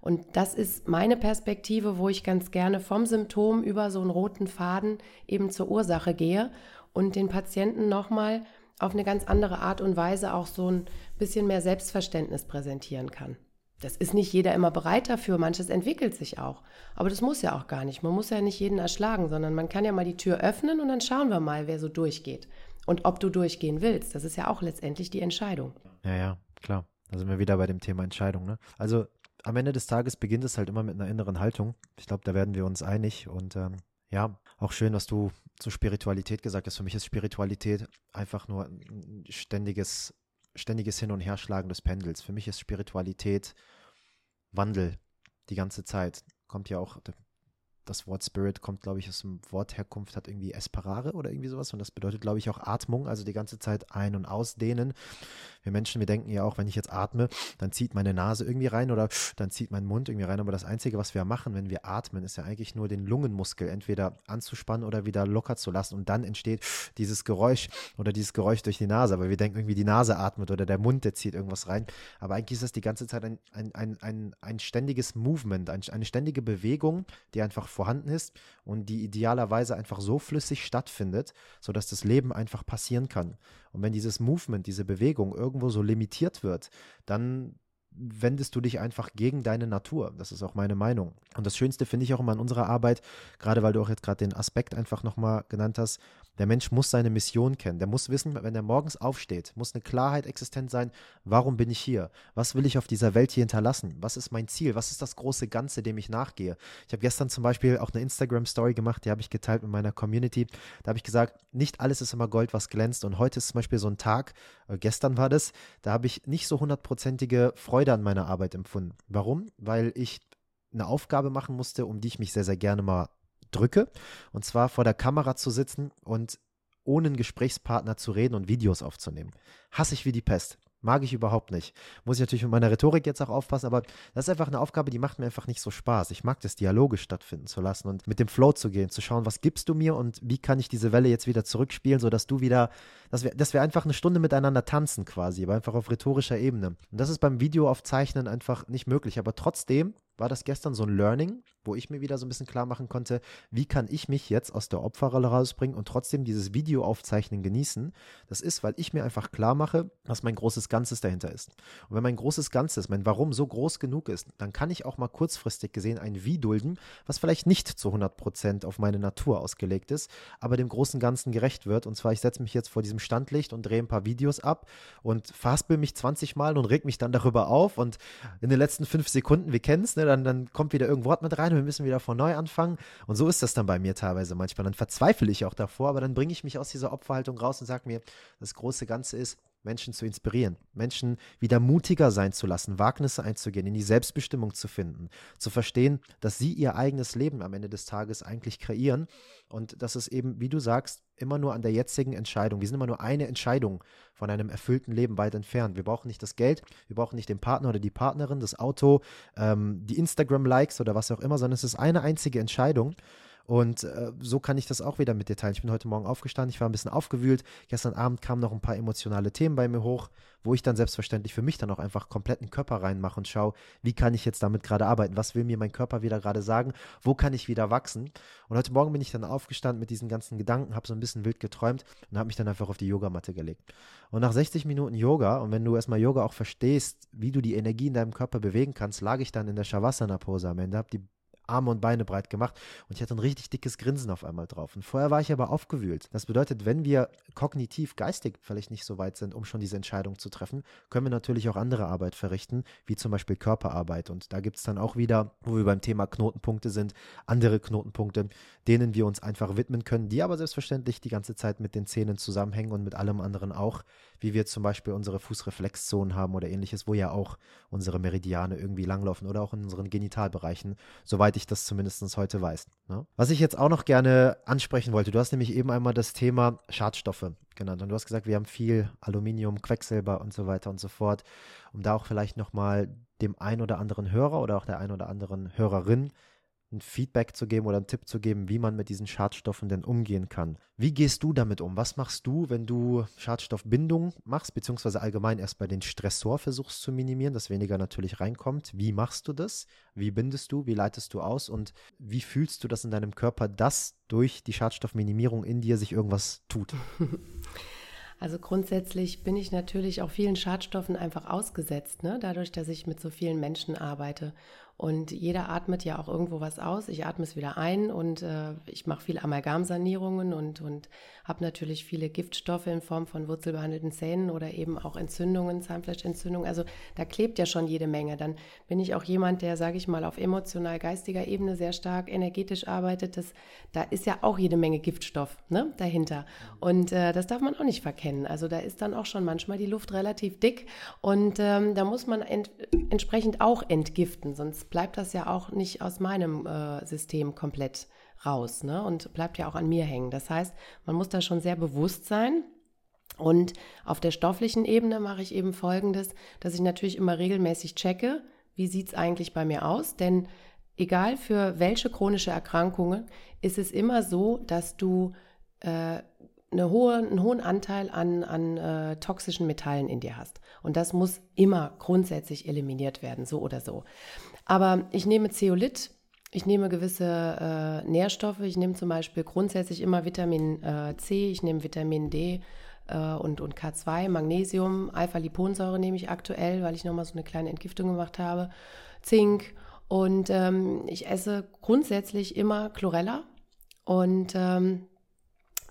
Und das ist meine Perspektive, wo ich ganz gerne vom Symptom über so einen roten Faden eben zur Ursache gehe und den Patienten nochmal auf eine ganz andere Art und Weise auch so ein bisschen mehr Selbstverständnis präsentieren kann. Das ist nicht jeder immer bereit dafür, manches entwickelt sich auch. Aber das muss ja auch gar nicht. Man muss ja nicht jeden erschlagen, sondern man kann ja mal die Tür öffnen und dann schauen wir mal, wer so durchgeht. Und ob du durchgehen willst, das ist ja auch letztendlich die Entscheidung. Ja, ja, klar. Da sind wir wieder bei dem Thema Entscheidung. Ne? Also am Ende des Tages beginnt es halt immer mit einer inneren Haltung. Ich glaube, da werden wir uns einig. Und ähm, ja, auch schön, was du zur Spiritualität gesagt hast. Für mich ist Spiritualität einfach nur ein ständiges, ständiges Hin- und Herschlagen des Pendels. Für mich ist Spiritualität Wandel die ganze Zeit. Kommt ja auch, das Wort Spirit kommt, glaube ich, aus dem Wortherkunft, hat irgendwie Esperare oder irgendwie sowas. Und das bedeutet, glaube ich, auch Atmung, also die ganze Zeit ein- und ausdehnen. Wir Menschen, wir denken ja auch, wenn ich jetzt atme, dann zieht meine Nase irgendwie rein oder dann zieht mein Mund irgendwie rein. Aber das Einzige, was wir machen, wenn wir atmen, ist ja eigentlich nur den Lungenmuskel entweder anzuspannen oder wieder locker zu lassen. Und dann entsteht dieses Geräusch oder dieses Geräusch durch die Nase. Aber wir denken irgendwie, die Nase atmet oder der Mund, der zieht irgendwas rein. Aber eigentlich ist das die ganze Zeit ein, ein, ein, ein, ein ständiges Movement, ein, eine ständige Bewegung, die einfach vorhanden ist und die idealerweise einfach so flüssig stattfindet, sodass das Leben einfach passieren kann. Und wenn dieses Movement, diese Bewegung irgendwo so limitiert wird, dann wendest du dich einfach gegen deine Natur. Das ist auch meine Meinung. Und das Schönste finde ich auch immer in unserer Arbeit, gerade weil du auch jetzt gerade den Aspekt einfach nochmal genannt hast, der Mensch muss seine Mission kennen. Der muss wissen, wenn er morgens aufsteht, muss eine Klarheit existent sein, warum bin ich hier? Was will ich auf dieser Welt hier hinterlassen? Was ist mein Ziel? Was ist das große Ganze, dem ich nachgehe? Ich habe gestern zum Beispiel auch eine Instagram-Story gemacht, die habe ich geteilt mit meiner Community. Da habe ich gesagt, nicht alles ist immer Gold, was glänzt. Und heute ist zum Beispiel so ein Tag, äh, gestern war das, da habe ich nicht so hundertprozentige Freude an meiner Arbeit empfunden. Warum? Weil ich eine Aufgabe machen musste, um die ich mich sehr, sehr gerne mal drücke. Und zwar vor der Kamera zu sitzen und ohne einen Gesprächspartner zu reden und Videos aufzunehmen. Hasse ich wie die Pest. Mag ich überhaupt nicht. Muss ich natürlich mit meiner Rhetorik jetzt auch aufpassen, aber das ist einfach eine Aufgabe, die macht mir einfach nicht so Spaß. Ich mag das dialogisch stattfinden zu lassen und mit dem Flow zu gehen, zu schauen, was gibst du mir und wie kann ich diese Welle jetzt wieder zurückspielen, sodass du wieder, dass wir, dass wir einfach eine Stunde miteinander tanzen quasi, aber einfach auf rhetorischer Ebene. Und das ist beim Videoaufzeichnen einfach nicht möglich. Aber trotzdem war das gestern so ein Learning, wo ich mir wieder so ein bisschen klar machen konnte, wie kann ich mich jetzt aus der Opferrolle rausbringen und trotzdem dieses Video aufzeichnen genießen. Das ist, weil ich mir einfach klar mache, was mein großes Ganzes dahinter ist. Und wenn mein großes Ganzes, mein Warum so groß genug ist, dann kann ich auch mal kurzfristig gesehen ein Wie dulden, was vielleicht nicht zu 100 Prozent auf meine Natur ausgelegt ist, aber dem großen Ganzen gerecht wird. Und zwar, ich setze mich jetzt vor diesem Standlicht und drehe ein paar Videos ab und faspel mich 20 Mal und reg mich dann darüber auf und in den letzten fünf Sekunden, wir kennen es, ne, dann, dann kommt wieder irgendein Wort mit rein wir müssen wieder von neu anfangen. Und so ist das dann bei mir teilweise manchmal. Dann verzweifle ich auch davor, aber dann bringe ich mich aus dieser Opferhaltung raus und sage mir, das große Ganze ist, Menschen zu inspirieren, Menschen wieder mutiger sein zu lassen, Wagnisse einzugehen, in die Selbstbestimmung zu finden, zu verstehen, dass sie ihr eigenes Leben am Ende des Tages eigentlich kreieren und dass es eben, wie du sagst, immer nur an der jetzigen Entscheidung, wir sind immer nur eine Entscheidung von einem erfüllten Leben weit entfernt. Wir brauchen nicht das Geld, wir brauchen nicht den Partner oder die Partnerin, das Auto, ähm, die Instagram-Likes oder was auch immer, sondern es ist eine einzige Entscheidung. Und äh, so kann ich das auch wieder mit dir teilen. Ich bin heute Morgen aufgestanden, ich war ein bisschen aufgewühlt. Gestern Abend kamen noch ein paar emotionale Themen bei mir hoch, wo ich dann selbstverständlich für mich dann auch einfach kompletten Körper reinmache und schaue, wie kann ich jetzt damit gerade arbeiten? Was will mir mein Körper wieder gerade sagen? Wo kann ich wieder wachsen? Und heute Morgen bin ich dann aufgestanden mit diesen ganzen Gedanken, habe so ein bisschen wild geträumt und habe mich dann einfach auf die Yogamatte gelegt. Und nach 60 Minuten Yoga, und wenn du erstmal Yoga auch verstehst, wie du die Energie in deinem Körper bewegen kannst, lag ich dann in der Shavasana-Pose am Ende, habe die Arme und Beine breit gemacht und ich hatte ein richtig dickes Grinsen auf einmal drauf. Und vorher war ich aber aufgewühlt. Das bedeutet, wenn wir kognitiv, geistig vielleicht nicht so weit sind, um schon diese Entscheidung zu treffen, können wir natürlich auch andere Arbeit verrichten, wie zum Beispiel Körperarbeit. Und da gibt es dann auch wieder, wo wir beim Thema Knotenpunkte sind, andere Knotenpunkte, denen wir uns einfach widmen können, die aber selbstverständlich die ganze Zeit mit den Zähnen zusammenhängen und mit allem anderen auch, wie wir zum Beispiel unsere Fußreflexzonen haben oder ähnliches, wo ja auch unsere Meridiane irgendwie langlaufen oder auch in unseren Genitalbereichen, soweit soweit ich das zumindest heute weiß. Ne? Was ich jetzt auch noch gerne ansprechen wollte, du hast nämlich eben einmal das Thema Schadstoffe genannt und du hast gesagt, wir haben viel Aluminium, Quecksilber und so weiter und so fort, um da auch vielleicht nochmal dem ein oder anderen Hörer oder auch der ein oder anderen Hörerin ein Feedback zu geben oder einen Tipp zu geben, wie man mit diesen Schadstoffen denn umgehen kann. Wie gehst du damit um? Was machst du, wenn du Schadstoffbindung machst, beziehungsweise allgemein erst bei den Stressor versuchst zu minimieren, dass weniger natürlich reinkommt? Wie machst du das? Wie bindest du? Wie leitest du aus? Und wie fühlst du das in deinem Körper, dass durch die Schadstoffminimierung in dir sich irgendwas tut? [LAUGHS] Also grundsätzlich bin ich natürlich auch vielen Schadstoffen einfach ausgesetzt, ne? dadurch, dass ich mit so vielen Menschen arbeite. Und jeder atmet ja auch irgendwo was aus. Ich atme es wieder ein und äh, ich mache viele Amalgamsanierungen und, und habe natürlich viele Giftstoffe in Form von wurzelbehandelten Zähnen oder eben auch Entzündungen, Zahnfleischentzündungen. Also da klebt ja schon jede Menge. Dann bin ich auch jemand, der, sage ich mal, auf emotional-geistiger Ebene sehr stark energetisch arbeitet. Das, da ist ja auch jede Menge Giftstoff ne, dahinter. Und äh, das darf man auch nicht verkennen. Also da ist dann auch schon manchmal die Luft relativ dick und ähm, da muss man ent entsprechend auch entgiften, sonst bleibt das ja auch nicht aus meinem äh, System komplett raus ne? und bleibt ja auch an mir hängen. Das heißt, man muss da schon sehr bewusst sein. Und auf der stofflichen Ebene mache ich eben Folgendes, dass ich natürlich immer regelmäßig checke, wie sieht es eigentlich bei mir aus. Denn egal für welche chronische Erkrankungen, ist es immer so, dass du äh, eine hohe, einen hohen Anteil an, an äh, toxischen Metallen in dir hast. Und das muss immer grundsätzlich eliminiert werden, so oder so. Aber ich nehme Zeolit, ich nehme gewisse äh, Nährstoffe, ich nehme zum Beispiel grundsätzlich immer Vitamin äh, C, ich nehme Vitamin D äh, und, und K2, Magnesium, Alpha-Liponsäure nehme ich aktuell, weil ich nochmal so eine kleine Entgiftung gemacht habe, Zink und ähm, ich esse grundsätzlich immer Chlorella und ähm,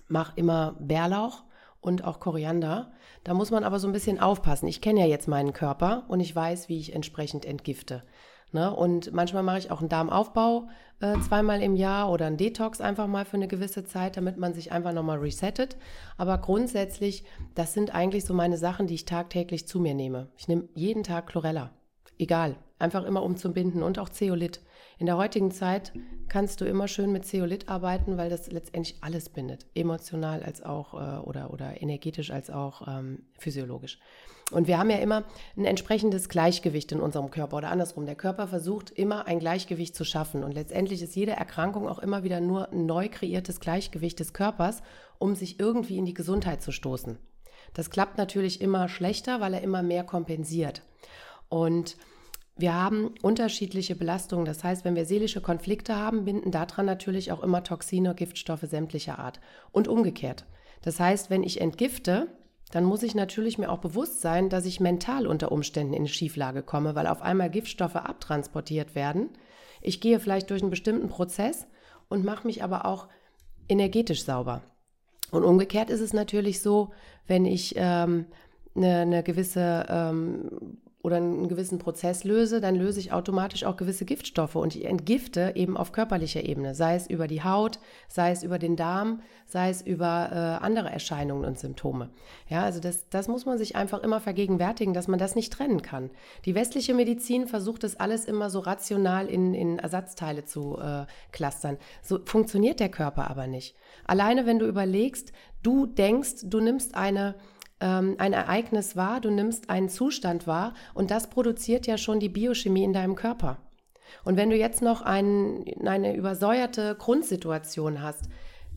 mache immer Bärlauch und auch Koriander. Da muss man aber so ein bisschen aufpassen. Ich kenne ja jetzt meinen Körper und ich weiß, wie ich entsprechend entgifte. Ne? Und manchmal mache ich auch einen Darmaufbau äh, zweimal im Jahr oder einen Detox einfach mal für eine gewisse Zeit, damit man sich einfach nochmal resettet. Aber grundsätzlich, das sind eigentlich so meine Sachen, die ich tagtäglich zu mir nehme. Ich nehme jeden Tag Chlorella. Egal. Einfach immer um zu binden und auch Zeolit. In der heutigen Zeit kannst du immer schön mit Zeolit arbeiten, weil das letztendlich alles bindet. Emotional als auch äh, oder, oder energetisch als auch ähm, physiologisch. Und wir haben ja immer ein entsprechendes Gleichgewicht in unserem Körper oder andersrum. Der Körper versucht immer ein Gleichgewicht zu schaffen. Und letztendlich ist jede Erkrankung auch immer wieder nur ein neu kreiertes Gleichgewicht des Körpers, um sich irgendwie in die Gesundheit zu stoßen. Das klappt natürlich immer schlechter, weil er immer mehr kompensiert. Und wir haben unterschiedliche Belastungen. Das heißt, wenn wir seelische Konflikte haben, binden daran natürlich auch immer Toxine, Giftstoffe sämtlicher Art. Und umgekehrt. Das heißt, wenn ich entgifte, dann muss ich natürlich mir auch bewusst sein, dass ich mental unter Umständen in Schieflage komme, weil auf einmal Giftstoffe abtransportiert werden. Ich gehe vielleicht durch einen bestimmten Prozess und mache mich aber auch energetisch sauber. Und umgekehrt ist es natürlich so, wenn ich ähm, eine, eine gewisse ähm, oder einen gewissen Prozess löse, dann löse ich automatisch auch gewisse Giftstoffe und ich entgifte eben auf körperlicher Ebene, sei es über die Haut, sei es über den Darm, sei es über äh, andere Erscheinungen und Symptome. Ja, also das, das muss man sich einfach immer vergegenwärtigen, dass man das nicht trennen kann. Die westliche Medizin versucht das alles immer so rational in, in Ersatzteile zu äh, clustern. So funktioniert der Körper aber nicht. Alleine wenn du überlegst, du denkst, du nimmst eine ähm, ein Ereignis wahr, du nimmst einen Zustand wahr und das produziert ja schon die Biochemie in deinem Körper. Und wenn du jetzt noch ein, eine übersäuerte Grundsituation hast,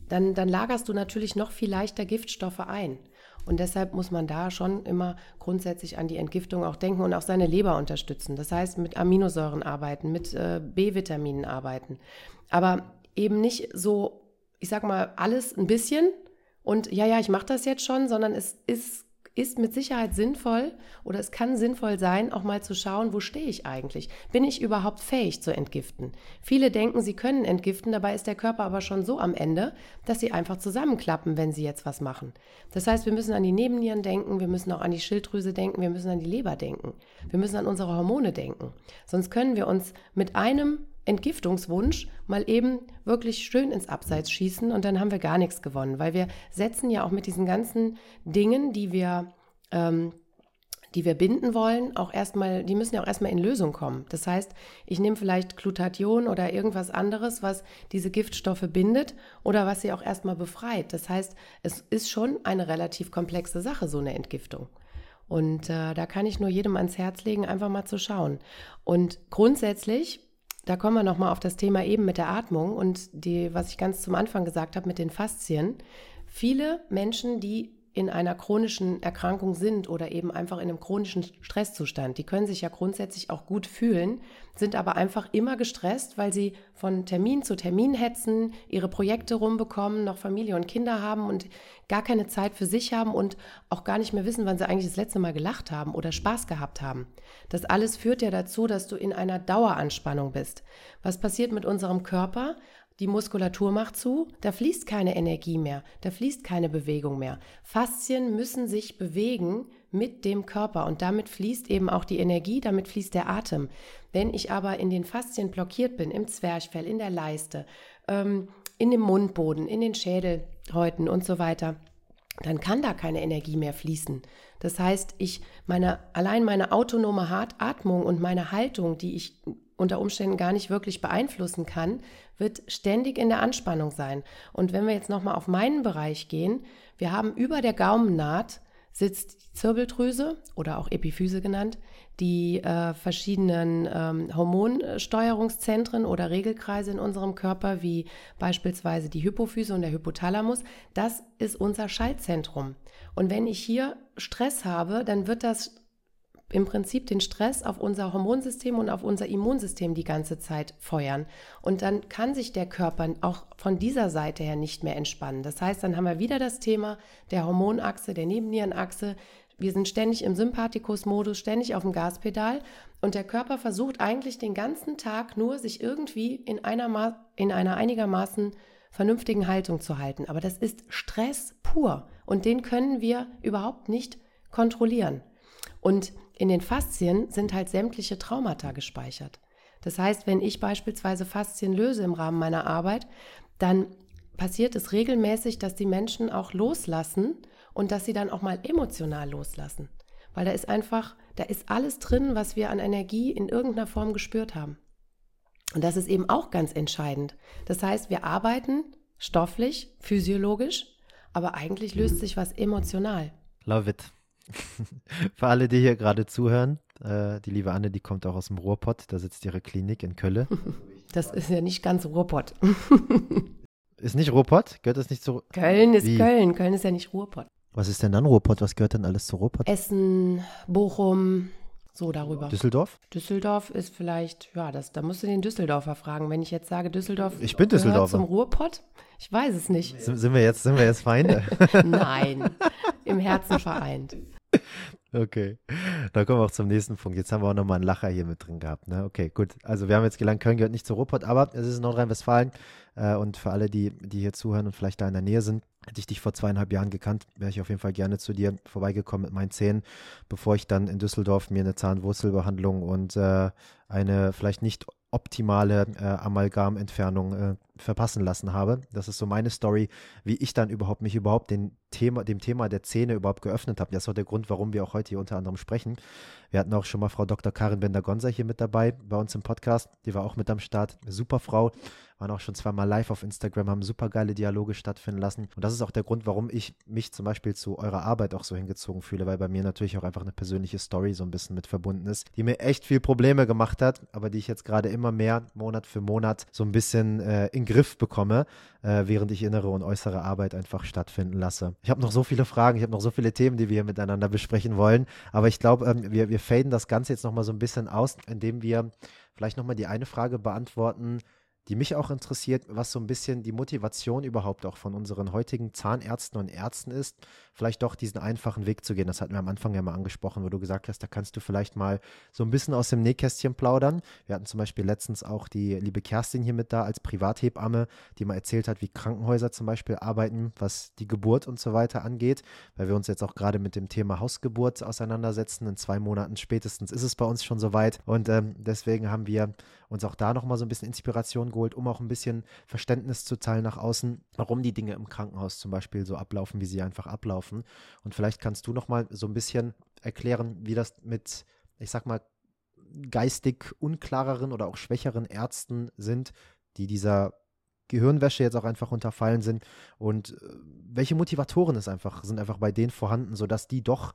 dann, dann lagerst du natürlich noch viel leichter Giftstoffe ein. Und deshalb muss man da schon immer grundsätzlich an die Entgiftung auch denken und auch seine Leber unterstützen. Das heißt, mit Aminosäuren arbeiten, mit äh, B-Vitaminen arbeiten. Aber eben nicht so, ich sag mal, alles ein bisschen, und ja, ja, ich mache das jetzt schon, sondern es ist, ist mit Sicherheit sinnvoll oder es kann sinnvoll sein, auch mal zu schauen, wo stehe ich eigentlich? Bin ich überhaupt fähig zu entgiften? Viele denken, sie können entgiften, dabei ist der Körper aber schon so am Ende, dass sie einfach zusammenklappen, wenn sie jetzt was machen. Das heißt, wir müssen an die Nebennieren denken, wir müssen auch an die Schilddrüse denken, wir müssen an die Leber denken, wir müssen an unsere Hormone denken. Sonst können wir uns mit einem Entgiftungswunsch mal eben wirklich schön ins Abseits schießen und dann haben wir gar nichts gewonnen, weil wir setzen ja auch mit diesen ganzen Dingen, die wir ähm, die wir binden wollen, auch erstmal, die müssen ja auch erstmal in Lösung kommen. Das heißt, ich nehme vielleicht Glutathion oder irgendwas anderes, was diese Giftstoffe bindet oder was sie auch erstmal befreit. Das heißt, es ist schon eine relativ komplexe Sache, so eine Entgiftung. Und äh, da kann ich nur jedem ans Herz legen, einfach mal zu schauen. Und grundsätzlich, da kommen wir nochmal auf das Thema eben mit der Atmung und die, was ich ganz zum Anfang gesagt habe mit den Faszien. Viele Menschen, die in einer chronischen Erkrankung sind oder eben einfach in einem chronischen Stresszustand. Die können sich ja grundsätzlich auch gut fühlen, sind aber einfach immer gestresst, weil sie von Termin zu Termin hetzen, ihre Projekte rumbekommen, noch Familie und Kinder haben und gar keine Zeit für sich haben und auch gar nicht mehr wissen, wann sie eigentlich das letzte Mal gelacht haben oder Spaß gehabt haben. Das alles führt ja dazu, dass du in einer Daueranspannung bist. Was passiert mit unserem Körper? Die Muskulatur macht zu, da fließt keine Energie mehr, da fließt keine Bewegung mehr. Faszien müssen sich bewegen mit dem Körper und damit fließt eben auch die Energie, damit fließt der Atem. Wenn ich aber in den Faszien blockiert bin, im Zwerchfell, in der Leiste, ähm, in dem Mundboden, in den Schädelhäuten und so weiter, dann kann da keine Energie mehr fließen. Das heißt, ich meine allein meine autonome Atmung und meine Haltung, die ich unter Umständen gar nicht wirklich beeinflussen kann, wird ständig in der Anspannung sein. Und wenn wir jetzt nochmal auf meinen Bereich gehen, wir haben über der Gaumennaht sitzt die Zirbeldrüse oder auch Epiphyse genannt, die äh, verschiedenen ähm, Hormonsteuerungszentren oder Regelkreise in unserem Körper, wie beispielsweise die Hypophyse und der Hypothalamus, das ist unser Schaltzentrum. Und wenn ich hier Stress habe, dann wird das im Prinzip den Stress auf unser Hormonsystem und auf unser Immunsystem die ganze Zeit feuern. Und dann kann sich der Körper auch von dieser Seite her nicht mehr entspannen. Das heißt, dann haben wir wieder das Thema der Hormonachse, der Nebennierenachse. Wir sind ständig im Sympathikus-Modus, ständig auf dem Gaspedal und der Körper versucht eigentlich den ganzen Tag nur, sich irgendwie in einer, in einer einigermaßen vernünftigen Haltung zu halten. Aber das ist Stress pur und den können wir überhaupt nicht kontrollieren. Und in den Faszien sind halt sämtliche Traumata gespeichert. Das heißt, wenn ich beispielsweise Faszien löse im Rahmen meiner Arbeit, dann passiert es regelmäßig, dass die Menschen auch loslassen und dass sie dann auch mal emotional loslassen. Weil da ist einfach, da ist alles drin, was wir an Energie in irgendeiner Form gespürt haben. Und das ist eben auch ganz entscheidend. Das heißt, wir arbeiten stofflich, physiologisch, aber eigentlich löst sich was emotional. Love it. [LAUGHS] Für alle, die hier gerade zuhören, äh, die liebe Anne, die kommt auch aus dem Ruhrpott, da sitzt ihre Klinik in Kölle. [LAUGHS] Das ist ja nicht ganz Ruhrpott. [LAUGHS] ist nicht Ruhrpott? Gehört das nicht zu Köln ist Wie? Köln, Köln ist ja nicht Ruhrpott. Was ist denn dann Ruhrpott? Was gehört denn alles zu Ruhrpott? Essen, Bochum, so darüber. Düsseldorf? Düsseldorf ist vielleicht, ja, das, da musst du den Düsseldorfer fragen. Wenn ich jetzt sage, Düsseldorf ich bin Düsseldorfer. zum Ruhrpott, ich weiß es nicht. Sind, sind wir jetzt, sind wir jetzt Feinde? Nein, im Herzen vereint. Okay, dann kommen wir auch zum nächsten Punkt. Jetzt haben wir auch nochmal einen Lacher hier mit drin gehabt. Ne? Okay, gut. Also wir haben jetzt gelernt, Köln gehört nicht zu Ruhrpott, aber es ist Nordrhein-Westfalen. Äh, und für alle, die, die hier zuhören und vielleicht da in der Nähe sind, hätte ich dich vor zweieinhalb Jahren gekannt, wäre ich auf jeden Fall gerne zu dir vorbeigekommen mit meinen Zähnen, bevor ich dann in Düsseldorf mir eine Zahnwurzelbehandlung und äh, eine vielleicht nicht optimale äh, Amalgamentfernung äh, verpassen lassen habe. Das ist so meine Story, wie ich dann überhaupt mich überhaupt den Thema, dem Thema der Zähne überhaupt geöffnet habe. Das ist auch der Grund, warum wir auch heute hier unter anderem sprechen. Wir hatten auch schon mal Frau Dr. Karin Bender-Gonza hier mit dabei bei uns im Podcast. Die war auch mit am Start. Super Frau. Waren auch schon zweimal live auf Instagram, haben super geile Dialoge stattfinden lassen. Und das ist auch der Grund, warum ich mich zum Beispiel zu eurer Arbeit auch so hingezogen fühle, weil bei mir natürlich auch einfach eine persönliche Story so ein bisschen mit verbunden ist, die mir echt viel Probleme gemacht hat, aber die ich jetzt gerade immer mehr Monat für Monat so ein bisschen äh, in Griff bekomme, äh, während ich innere und äußere Arbeit einfach stattfinden lasse. Ich habe noch so viele Fragen, ich habe noch so viele Themen, die wir hier miteinander besprechen wollen, aber ich glaube, ähm, wir, wir faden das Ganze jetzt nochmal so ein bisschen aus, indem wir vielleicht nochmal die eine Frage beantworten, die mich auch interessiert, was so ein bisschen die Motivation überhaupt auch von unseren heutigen Zahnärzten und Ärzten ist, vielleicht doch diesen einfachen Weg zu gehen. Das hatten wir am Anfang ja mal angesprochen, wo du gesagt hast, da kannst du vielleicht mal so ein bisschen aus dem Nähkästchen plaudern. Wir hatten zum Beispiel letztens auch die liebe Kerstin hier mit da als Privathebamme, die mal erzählt hat, wie Krankenhäuser zum Beispiel arbeiten, was die Geburt und so weiter angeht, weil wir uns jetzt auch gerade mit dem Thema Hausgeburt auseinandersetzen. In zwei Monaten spätestens ist es bei uns schon soweit und ähm, deswegen haben wir uns auch da nochmal so ein bisschen Inspiration geholt, um auch ein bisschen Verständnis zu teilen nach außen, warum die Dinge im Krankenhaus zum Beispiel so ablaufen, wie sie einfach ablaufen. Und vielleicht kannst du nochmal so ein bisschen erklären, wie das mit, ich sag mal, geistig unklareren oder auch schwächeren Ärzten sind, die dieser Gehirnwäsche jetzt auch einfach unterfallen sind und äh, welche Motivatoren es einfach sind einfach bei denen vorhanden, sodass die doch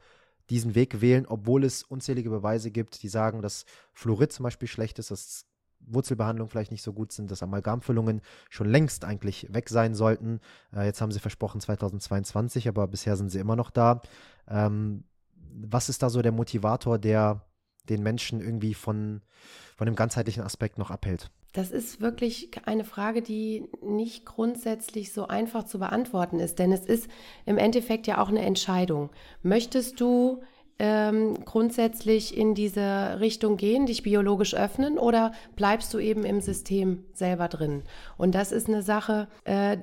diesen Weg wählen, obwohl es unzählige Beweise gibt, die sagen, dass Fluorid zum Beispiel schlecht ist, dass Wurzelbehandlungen vielleicht nicht so gut sind, dass Amalgamfüllungen schon längst eigentlich weg sein sollten. Äh, jetzt haben sie versprochen 2022, aber bisher sind sie immer noch da. Ähm, was ist da so der Motivator, der den Menschen irgendwie von, von dem ganzheitlichen Aspekt noch abhält? Das ist wirklich eine Frage, die nicht grundsätzlich so einfach zu beantworten ist, denn es ist im Endeffekt ja auch eine Entscheidung. Möchtest du ähm, grundsätzlich in diese Richtung gehen, dich biologisch öffnen oder bleibst du eben im System selber drin? Und das ist eine Sache, äh,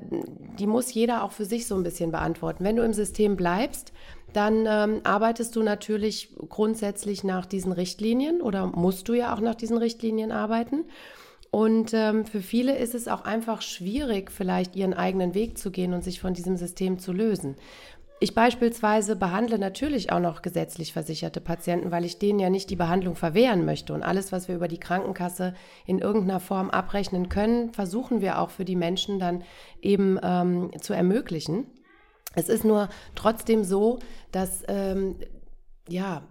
die muss jeder auch für sich so ein bisschen beantworten. Wenn du im System bleibst, dann ähm, arbeitest du natürlich grundsätzlich nach diesen Richtlinien oder musst du ja auch nach diesen Richtlinien arbeiten. Und ähm, für viele ist es auch einfach schwierig, vielleicht ihren eigenen Weg zu gehen und sich von diesem System zu lösen. Ich beispielsweise behandle natürlich auch noch gesetzlich versicherte Patienten, weil ich denen ja nicht die Behandlung verwehren möchte. Und alles, was wir über die Krankenkasse in irgendeiner Form abrechnen können, versuchen wir auch für die Menschen dann eben ähm, zu ermöglichen. Es ist nur trotzdem so, dass ähm, ja,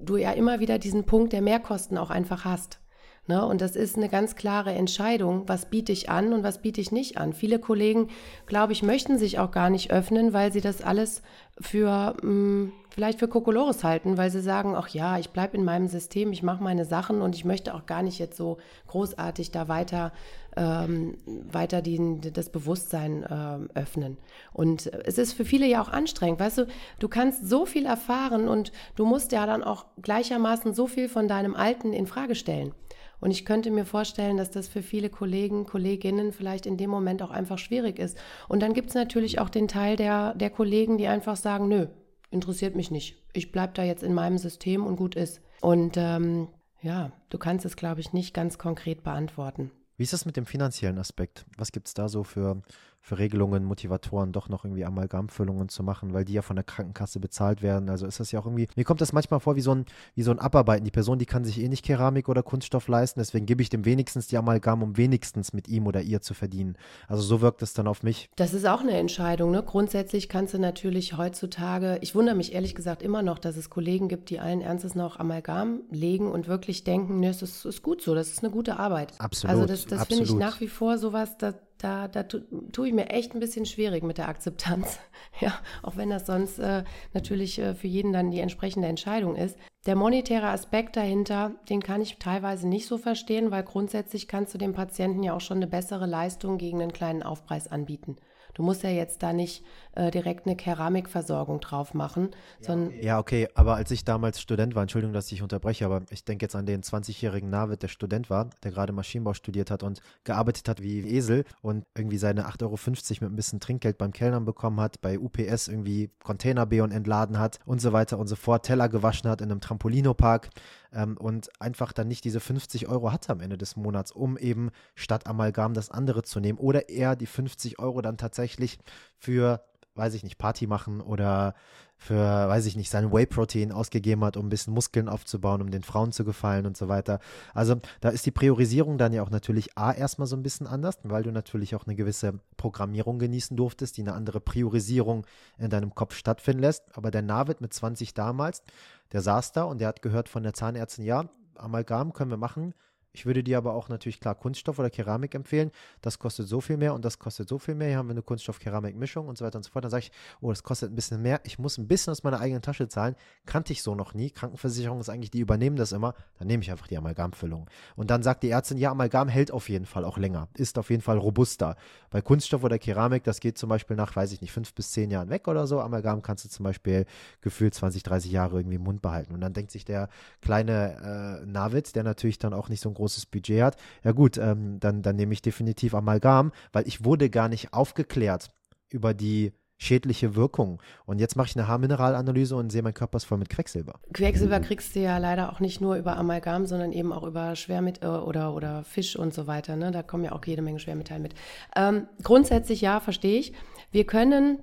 du ja immer wieder diesen Punkt der Mehrkosten auch einfach hast. Ne? Und das ist eine ganz klare Entscheidung, was biete ich an und was biete ich nicht an. Viele Kollegen, glaube ich, möchten sich auch gar nicht öffnen, weil sie das alles für mh, hm, vielleicht für Kokolores halten, weil sie sagen, ach ja, ich bleibe in meinem System, ich mache meine Sachen und ich möchte auch gar nicht jetzt so großartig da weiter, ähm, weiter die, das Bewusstsein äh, öffnen. Und es ist für viele ja auch anstrengend, weißt du, du kannst so viel erfahren und du musst ja dann auch gleichermaßen so viel von deinem Alten in Frage stellen. Und ich könnte mir vorstellen, dass das für viele Kollegen, Kolleginnen vielleicht in dem Moment auch einfach schwierig ist. Und dann gibt es natürlich auch den Teil der, der Kollegen, die einfach sagen, nö, interessiert mich nicht. Ich bleibe da jetzt in meinem System und gut ist. Und ähm, ja, du kannst es, glaube ich, nicht ganz konkret beantworten. Wie ist das mit dem finanziellen Aspekt? Was gibt es da so für für Regelungen, Motivatoren doch noch irgendwie Amalgamfüllungen zu machen, weil die ja von der Krankenkasse bezahlt werden. Also ist das ja auch irgendwie, mir kommt das manchmal vor wie so ein, wie so ein Abarbeiten. Die Person, die kann sich eh nicht Keramik oder Kunststoff leisten, deswegen gebe ich dem wenigstens die Amalgam, um wenigstens mit ihm oder ihr zu verdienen. Also so wirkt es dann auf mich. Das ist auch eine Entscheidung. Ne? Grundsätzlich kannst du natürlich heutzutage, ich wundere mich ehrlich gesagt immer noch, dass es Kollegen gibt, die allen Ernstes noch Amalgam legen und wirklich denken, ne, es ist, ist gut so, das ist eine gute Arbeit. Absolut. Also das, das finde ich nach wie vor sowas, da, da, da tue ich mir echt ein bisschen schwierig mit der Akzeptanz. [LAUGHS] Ja, auch wenn das sonst äh, natürlich äh, für jeden dann die entsprechende Entscheidung ist. Der monetäre Aspekt dahinter, den kann ich teilweise nicht so verstehen, weil grundsätzlich kannst du dem Patienten ja auch schon eine bessere Leistung gegen einen kleinen Aufpreis anbieten. Du musst ja jetzt da nicht äh, direkt eine Keramikversorgung drauf machen, ja, sondern. Okay. Ja, okay, aber als ich damals Student war, Entschuldigung, dass ich unterbreche, aber ich denke jetzt an den 20-jährigen Navid, der Student war, der gerade Maschinenbau studiert hat und gearbeitet hat wie Esel und irgendwie seine 8,50 Euro mit ein bisschen Trinkgeld beim Kellnern bekommen hat, bei UPS irgendwie Container B und entladen hat und so weiter und so fort, Teller gewaschen hat in einem Trampolinopark ähm, und einfach dann nicht diese 50 Euro hatte am Ende des Monats, um eben statt Amalgam das andere zu nehmen oder er die 50 Euro dann tatsächlich für weiß ich nicht, Party machen oder für, weiß ich nicht, sein Whey-Protein ausgegeben hat, um ein bisschen Muskeln aufzubauen, um den Frauen zu gefallen und so weiter. Also da ist die Priorisierung dann ja auch natürlich A erstmal so ein bisschen anders, weil du natürlich auch eine gewisse Programmierung genießen durftest, die eine andere Priorisierung in deinem Kopf stattfinden lässt. Aber der Navid mit 20 damals, der saß da und der hat gehört von der Zahnärztin, ja, Amalgam können wir machen, ich würde dir aber auch natürlich klar Kunststoff oder Keramik empfehlen. Das kostet so viel mehr und das kostet so viel mehr. Hier haben wir eine Kunststoff-Keramik-Mischung und so weiter und so fort. Dann sage ich, oh, das kostet ein bisschen mehr. Ich muss ein bisschen aus meiner eigenen Tasche zahlen. Kannte ich so noch nie. Krankenversicherung ist eigentlich, die übernehmen das immer. Dann nehme ich einfach die Amalgamfüllung. Und dann sagt die Ärztin, ja, Amalgam hält auf jeden Fall auch länger. Ist auf jeden Fall robuster. Bei Kunststoff oder Keramik, das geht zum Beispiel nach, weiß ich nicht, fünf bis zehn Jahren weg oder so. Amalgam kannst du zum Beispiel gefühlt 20, 30 Jahre irgendwie im Mund behalten. Und dann denkt sich der kleine äh, Navid, der natürlich dann auch nicht so ein großes Budget hat, ja gut, ähm, dann, dann nehme ich definitiv Amalgam, weil ich wurde gar nicht aufgeklärt über die schädliche Wirkungen. Und jetzt mache ich eine Haarmineralanalyse und sehe, mein Körper ist voll mit Quecksilber. Quecksilber kriegst du ja leider auch nicht nur über Amalgam, sondern eben auch über Schwermet äh, oder, oder Fisch und so weiter. Ne? Da kommen ja auch jede Menge Schwermetalle mit. Ähm, grundsätzlich ja, verstehe ich. Wir können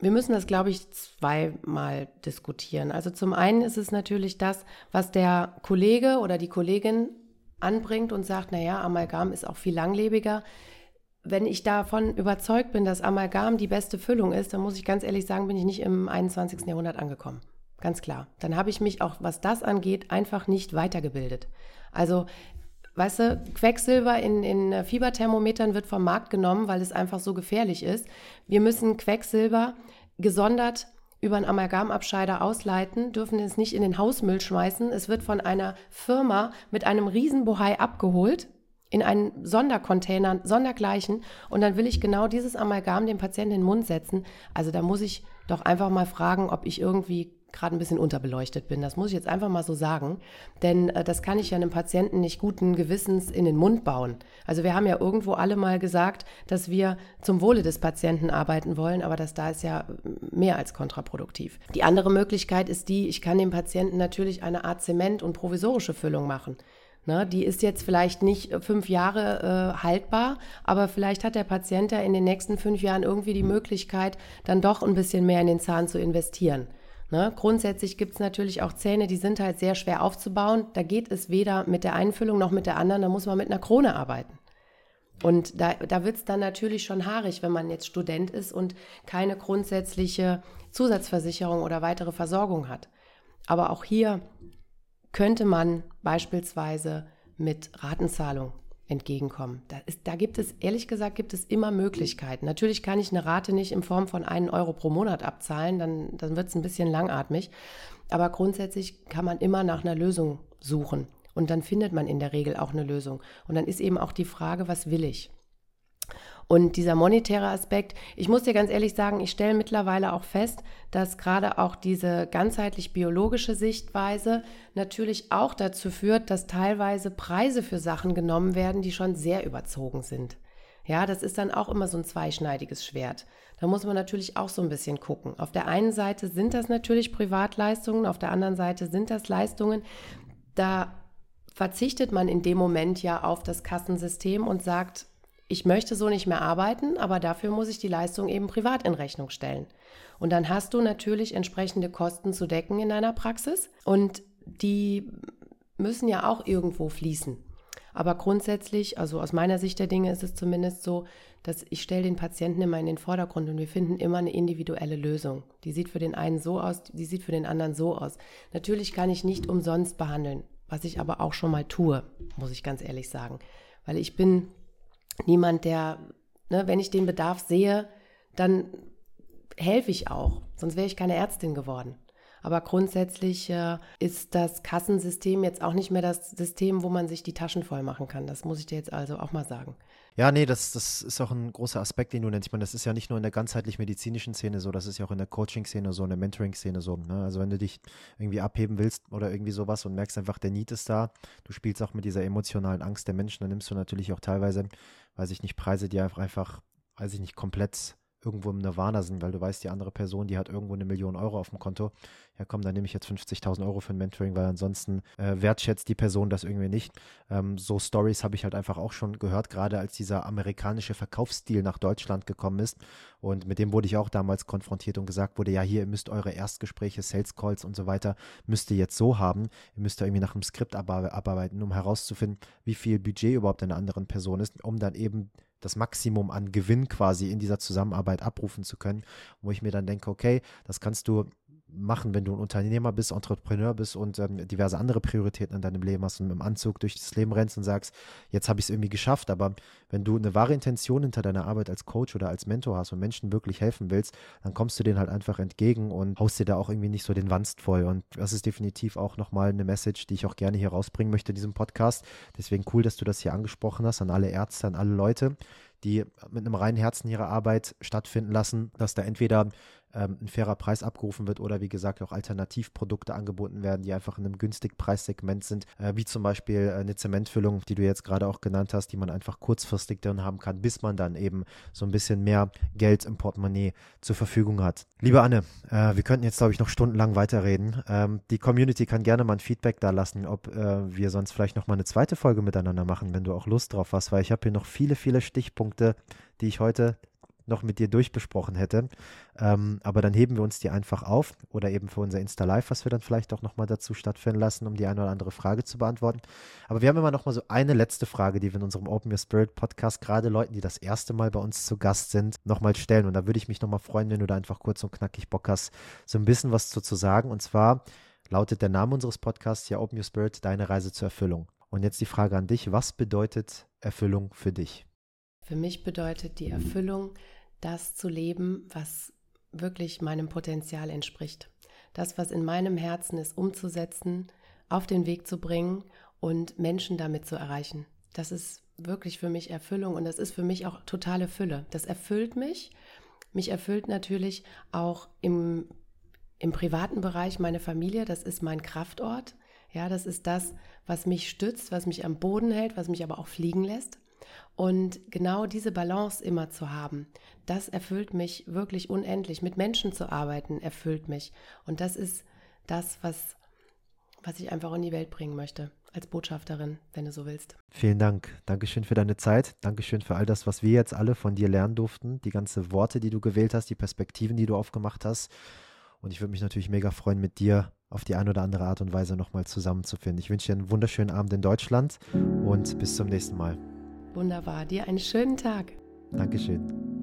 wir müssen das, glaube ich, zweimal diskutieren. Also zum einen ist es natürlich das, was der Kollege oder die Kollegin anbringt und sagt, naja, Amalgam ist auch viel langlebiger. Wenn ich davon überzeugt bin, dass Amalgam die beste Füllung ist, dann muss ich ganz ehrlich sagen, bin ich nicht im 21. Jahrhundert angekommen. Ganz klar. Dann habe ich mich auch, was das angeht, einfach nicht weitergebildet. Also Weißt du, Quecksilber in, in Fieberthermometern wird vom Markt genommen, weil es einfach so gefährlich ist. Wir müssen Quecksilber gesondert über einen Amalgamabscheider ausleiten, dürfen es nicht in den Hausmüll schmeißen. Es wird von einer Firma mit einem Riesenbohai abgeholt in einen Sondercontainer, sondergleichen. Und dann will ich genau dieses Amalgam dem Patienten in den Mund setzen. Also da muss ich doch einfach mal fragen, ob ich irgendwie gerade ein bisschen unterbeleuchtet bin. Das muss ich jetzt einfach mal so sagen. Denn äh, das kann ich ja einem Patienten nicht guten Gewissens in den Mund bauen. Also wir haben ja irgendwo alle mal gesagt, dass wir zum Wohle des Patienten arbeiten wollen, aber das da ist ja mehr als kontraproduktiv. Die andere Möglichkeit ist die, ich kann dem Patienten natürlich eine Art Zement und provisorische Füllung machen. Ne, die ist jetzt vielleicht nicht fünf Jahre äh, haltbar, aber vielleicht hat der Patient ja in den nächsten fünf Jahren irgendwie die Möglichkeit, dann doch ein bisschen mehr in den Zahn zu investieren. Ne? Grundsätzlich gibt es natürlich auch Zähne, die sind halt sehr schwer aufzubauen. Da geht es weder mit der Einfüllung noch mit der anderen, da muss man mit einer Krone arbeiten. Und da, da wird es dann natürlich schon haarig, wenn man jetzt Student ist und keine grundsätzliche Zusatzversicherung oder weitere Versorgung hat. Aber auch hier könnte man beispielsweise mit Ratenzahlung entgegenkommen. Da, ist, da gibt es, ehrlich gesagt, gibt es immer Möglichkeiten. Natürlich kann ich eine Rate nicht in Form von einen Euro pro Monat abzahlen, dann, dann wird es ein bisschen langatmig. Aber grundsätzlich kann man immer nach einer Lösung suchen. Und dann findet man in der Regel auch eine Lösung. Und dann ist eben auch die Frage, was will ich? Und dieser monetäre Aspekt, ich muss dir ganz ehrlich sagen, ich stelle mittlerweile auch fest, dass gerade auch diese ganzheitlich biologische Sichtweise natürlich auch dazu führt, dass teilweise Preise für Sachen genommen werden, die schon sehr überzogen sind. Ja, das ist dann auch immer so ein zweischneidiges Schwert. Da muss man natürlich auch so ein bisschen gucken. Auf der einen Seite sind das natürlich Privatleistungen, auf der anderen Seite sind das Leistungen, da verzichtet man in dem Moment ja auf das Kassensystem und sagt, ich möchte so nicht mehr arbeiten, aber dafür muss ich die Leistung eben privat in Rechnung stellen. Und dann hast du natürlich entsprechende Kosten zu decken in deiner Praxis und die müssen ja auch irgendwo fließen. Aber grundsätzlich, also aus meiner Sicht der Dinge ist es zumindest so, dass ich stelle den Patienten immer in den Vordergrund und wir finden immer eine individuelle Lösung. Die sieht für den einen so aus, die sieht für den anderen so aus. Natürlich kann ich nicht umsonst behandeln, was ich aber auch schon mal tue, muss ich ganz ehrlich sagen. Weil ich bin niemand, der, ne, wenn ich den Bedarf sehe, dann helfe ich auch. Sonst wäre ich keine Ärztin geworden. Aber grundsätzlich äh, ist das Kassensystem jetzt auch nicht mehr das System, wo man sich die Taschen voll machen kann. Das muss ich dir jetzt also auch mal sagen. Ja, nee, das, das ist auch ein großer Aspekt, den du nennst. Ich meine, das ist ja nicht nur in der ganzheitlich medizinischen Szene so, das ist ja auch in der Coaching-Szene so, in der Mentoring-Szene so. Ne? Also wenn du dich irgendwie abheben willst oder irgendwie sowas und merkst einfach, der Need ist da, du spielst auch mit dieser emotionalen Angst der Menschen, dann nimmst du natürlich auch teilweise weiß ich nicht, Preise, die einfach, weiß ich nicht, komplett irgendwo im Nirvana sind, weil du weißt, die andere Person, die hat irgendwo eine Million Euro auf dem Konto. Ja, komm, dann nehme ich jetzt 50.000 Euro für ein Mentoring, weil ansonsten äh, wertschätzt die Person das irgendwie nicht. Ähm, so Stories habe ich halt einfach auch schon gehört, gerade als dieser amerikanische Verkaufsstil nach Deutschland gekommen ist. Und mit dem wurde ich auch damals konfrontiert und gesagt wurde, ja, hier, ihr müsst eure Erstgespräche, Sales Calls und so weiter, müsst ihr jetzt so haben. Ihr müsst da irgendwie nach einem Skript abarbeiten, um herauszufinden, wie viel Budget überhaupt eine anderen Person ist, um dann eben das Maximum an Gewinn quasi in dieser Zusammenarbeit abrufen zu können, wo ich mir dann denke, okay, das kannst du machen, wenn du ein Unternehmer bist, Entrepreneur bist und ähm, diverse andere Prioritäten in deinem Leben hast und dem Anzug durch das Leben rennst und sagst, jetzt habe ich es irgendwie geschafft. Aber wenn du eine wahre Intention hinter deiner Arbeit als Coach oder als Mentor hast und Menschen wirklich helfen willst, dann kommst du denen halt einfach entgegen und haust dir da auch irgendwie nicht so den Wanst voll. Und das ist definitiv auch nochmal eine Message, die ich auch gerne hier rausbringen möchte in diesem Podcast. Deswegen cool, dass du das hier angesprochen hast an alle Ärzte, an alle Leute, die mit einem reinen Herzen ihre Arbeit stattfinden lassen, dass da entweder ähm, ein fairer Preis abgerufen wird oder wie gesagt auch Alternativprodukte angeboten werden, die einfach in einem günstig Preissegment sind, äh, wie zum Beispiel äh, eine Zementfüllung, die du jetzt gerade auch genannt hast, die man einfach kurzfristig drin haben kann, bis man dann eben so ein bisschen mehr Geld im Portemonnaie zur Verfügung hat. Liebe Anne, äh, wir könnten jetzt glaube ich noch stundenlang weiterreden. Ähm, die Community kann gerne mal ein Feedback da lassen, ob äh, wir sonst vielleicht noch mal eine zweite Folge miteinander machen, wenn du auch Lust drauf hast, weil ich habe hier noch viele, viele Stichpunkte, die ich heute noch mit dir durchbesprochen hätte. Ähm, aber dann heben wir uns die einfach auf oder eben für unser Insta-Live, was wir dann vielleicht auch nochmal dazu stattfinden lassen, um die eine oder andere Frage zu beantworten. Aber wir haben immer noch mal so eine letzte Frage, die wir in unserem Open Your Spirit Podcast gerade Leuten, die das erste Mal bei uns zu Gast sind, nochmal stellen. Und da würde ich mich nochmal freuen, wenn du da einfach kurz und knackig Bock hast, so ein bisschen was zu, zu sagen. Und zwar lautet der Name unseres Podcasts ja Open Your Spirit, deine Reise zur Erfüllung. Und jetzt die Frage an dich, was bedeutet Erfüllung für dich? Für mich bedeutet die Erfüllung, das zu leben, was wirklich meinem Potenzial entspricht. Das, was in meinem Herzen ist, umzusetzen, auf den Weg zu bringen und Menschen damit zu erreichen. Das ist wirklich für mich Erfüllung und das ist für mich auch totale Fülle. Das erfüllt mich. Mich erfüllt natürlich auch im, im privaten Bereich meine Familie. Das ist mein Kraftort. Ja, das ist das, was mich stützt, was mich am Boden hält, was mich aber auch fliegen lässt. Und genau diese Balance immer zu haben, das erfüllt mich wirklich unendlich. Mit Menschen zu arbeiten, erfüllt mich. Und das ist das, was, was ich einfach in die Welt bringen möchte. Als Botschafterin, wenn du so willst. Vielen Dank. Dankeschön für deine Zeit. Dankeschön für all das, was wir jetzt alle von dir lernen durften. Die ganzen Worte, die du gewählt hast, die Perspektiven, die du aufgemacht hast. Und ich würde mich natürlich mega freuen, mit dir auf die eine oder andere Art und Weise nochmal zusammenzufinden. Ich wünsche dir einen wunderschönen Abend in Deutschland und bis zum nächsten Mal. Wunderbar. Dir einen schönen Tag. Dankeschön.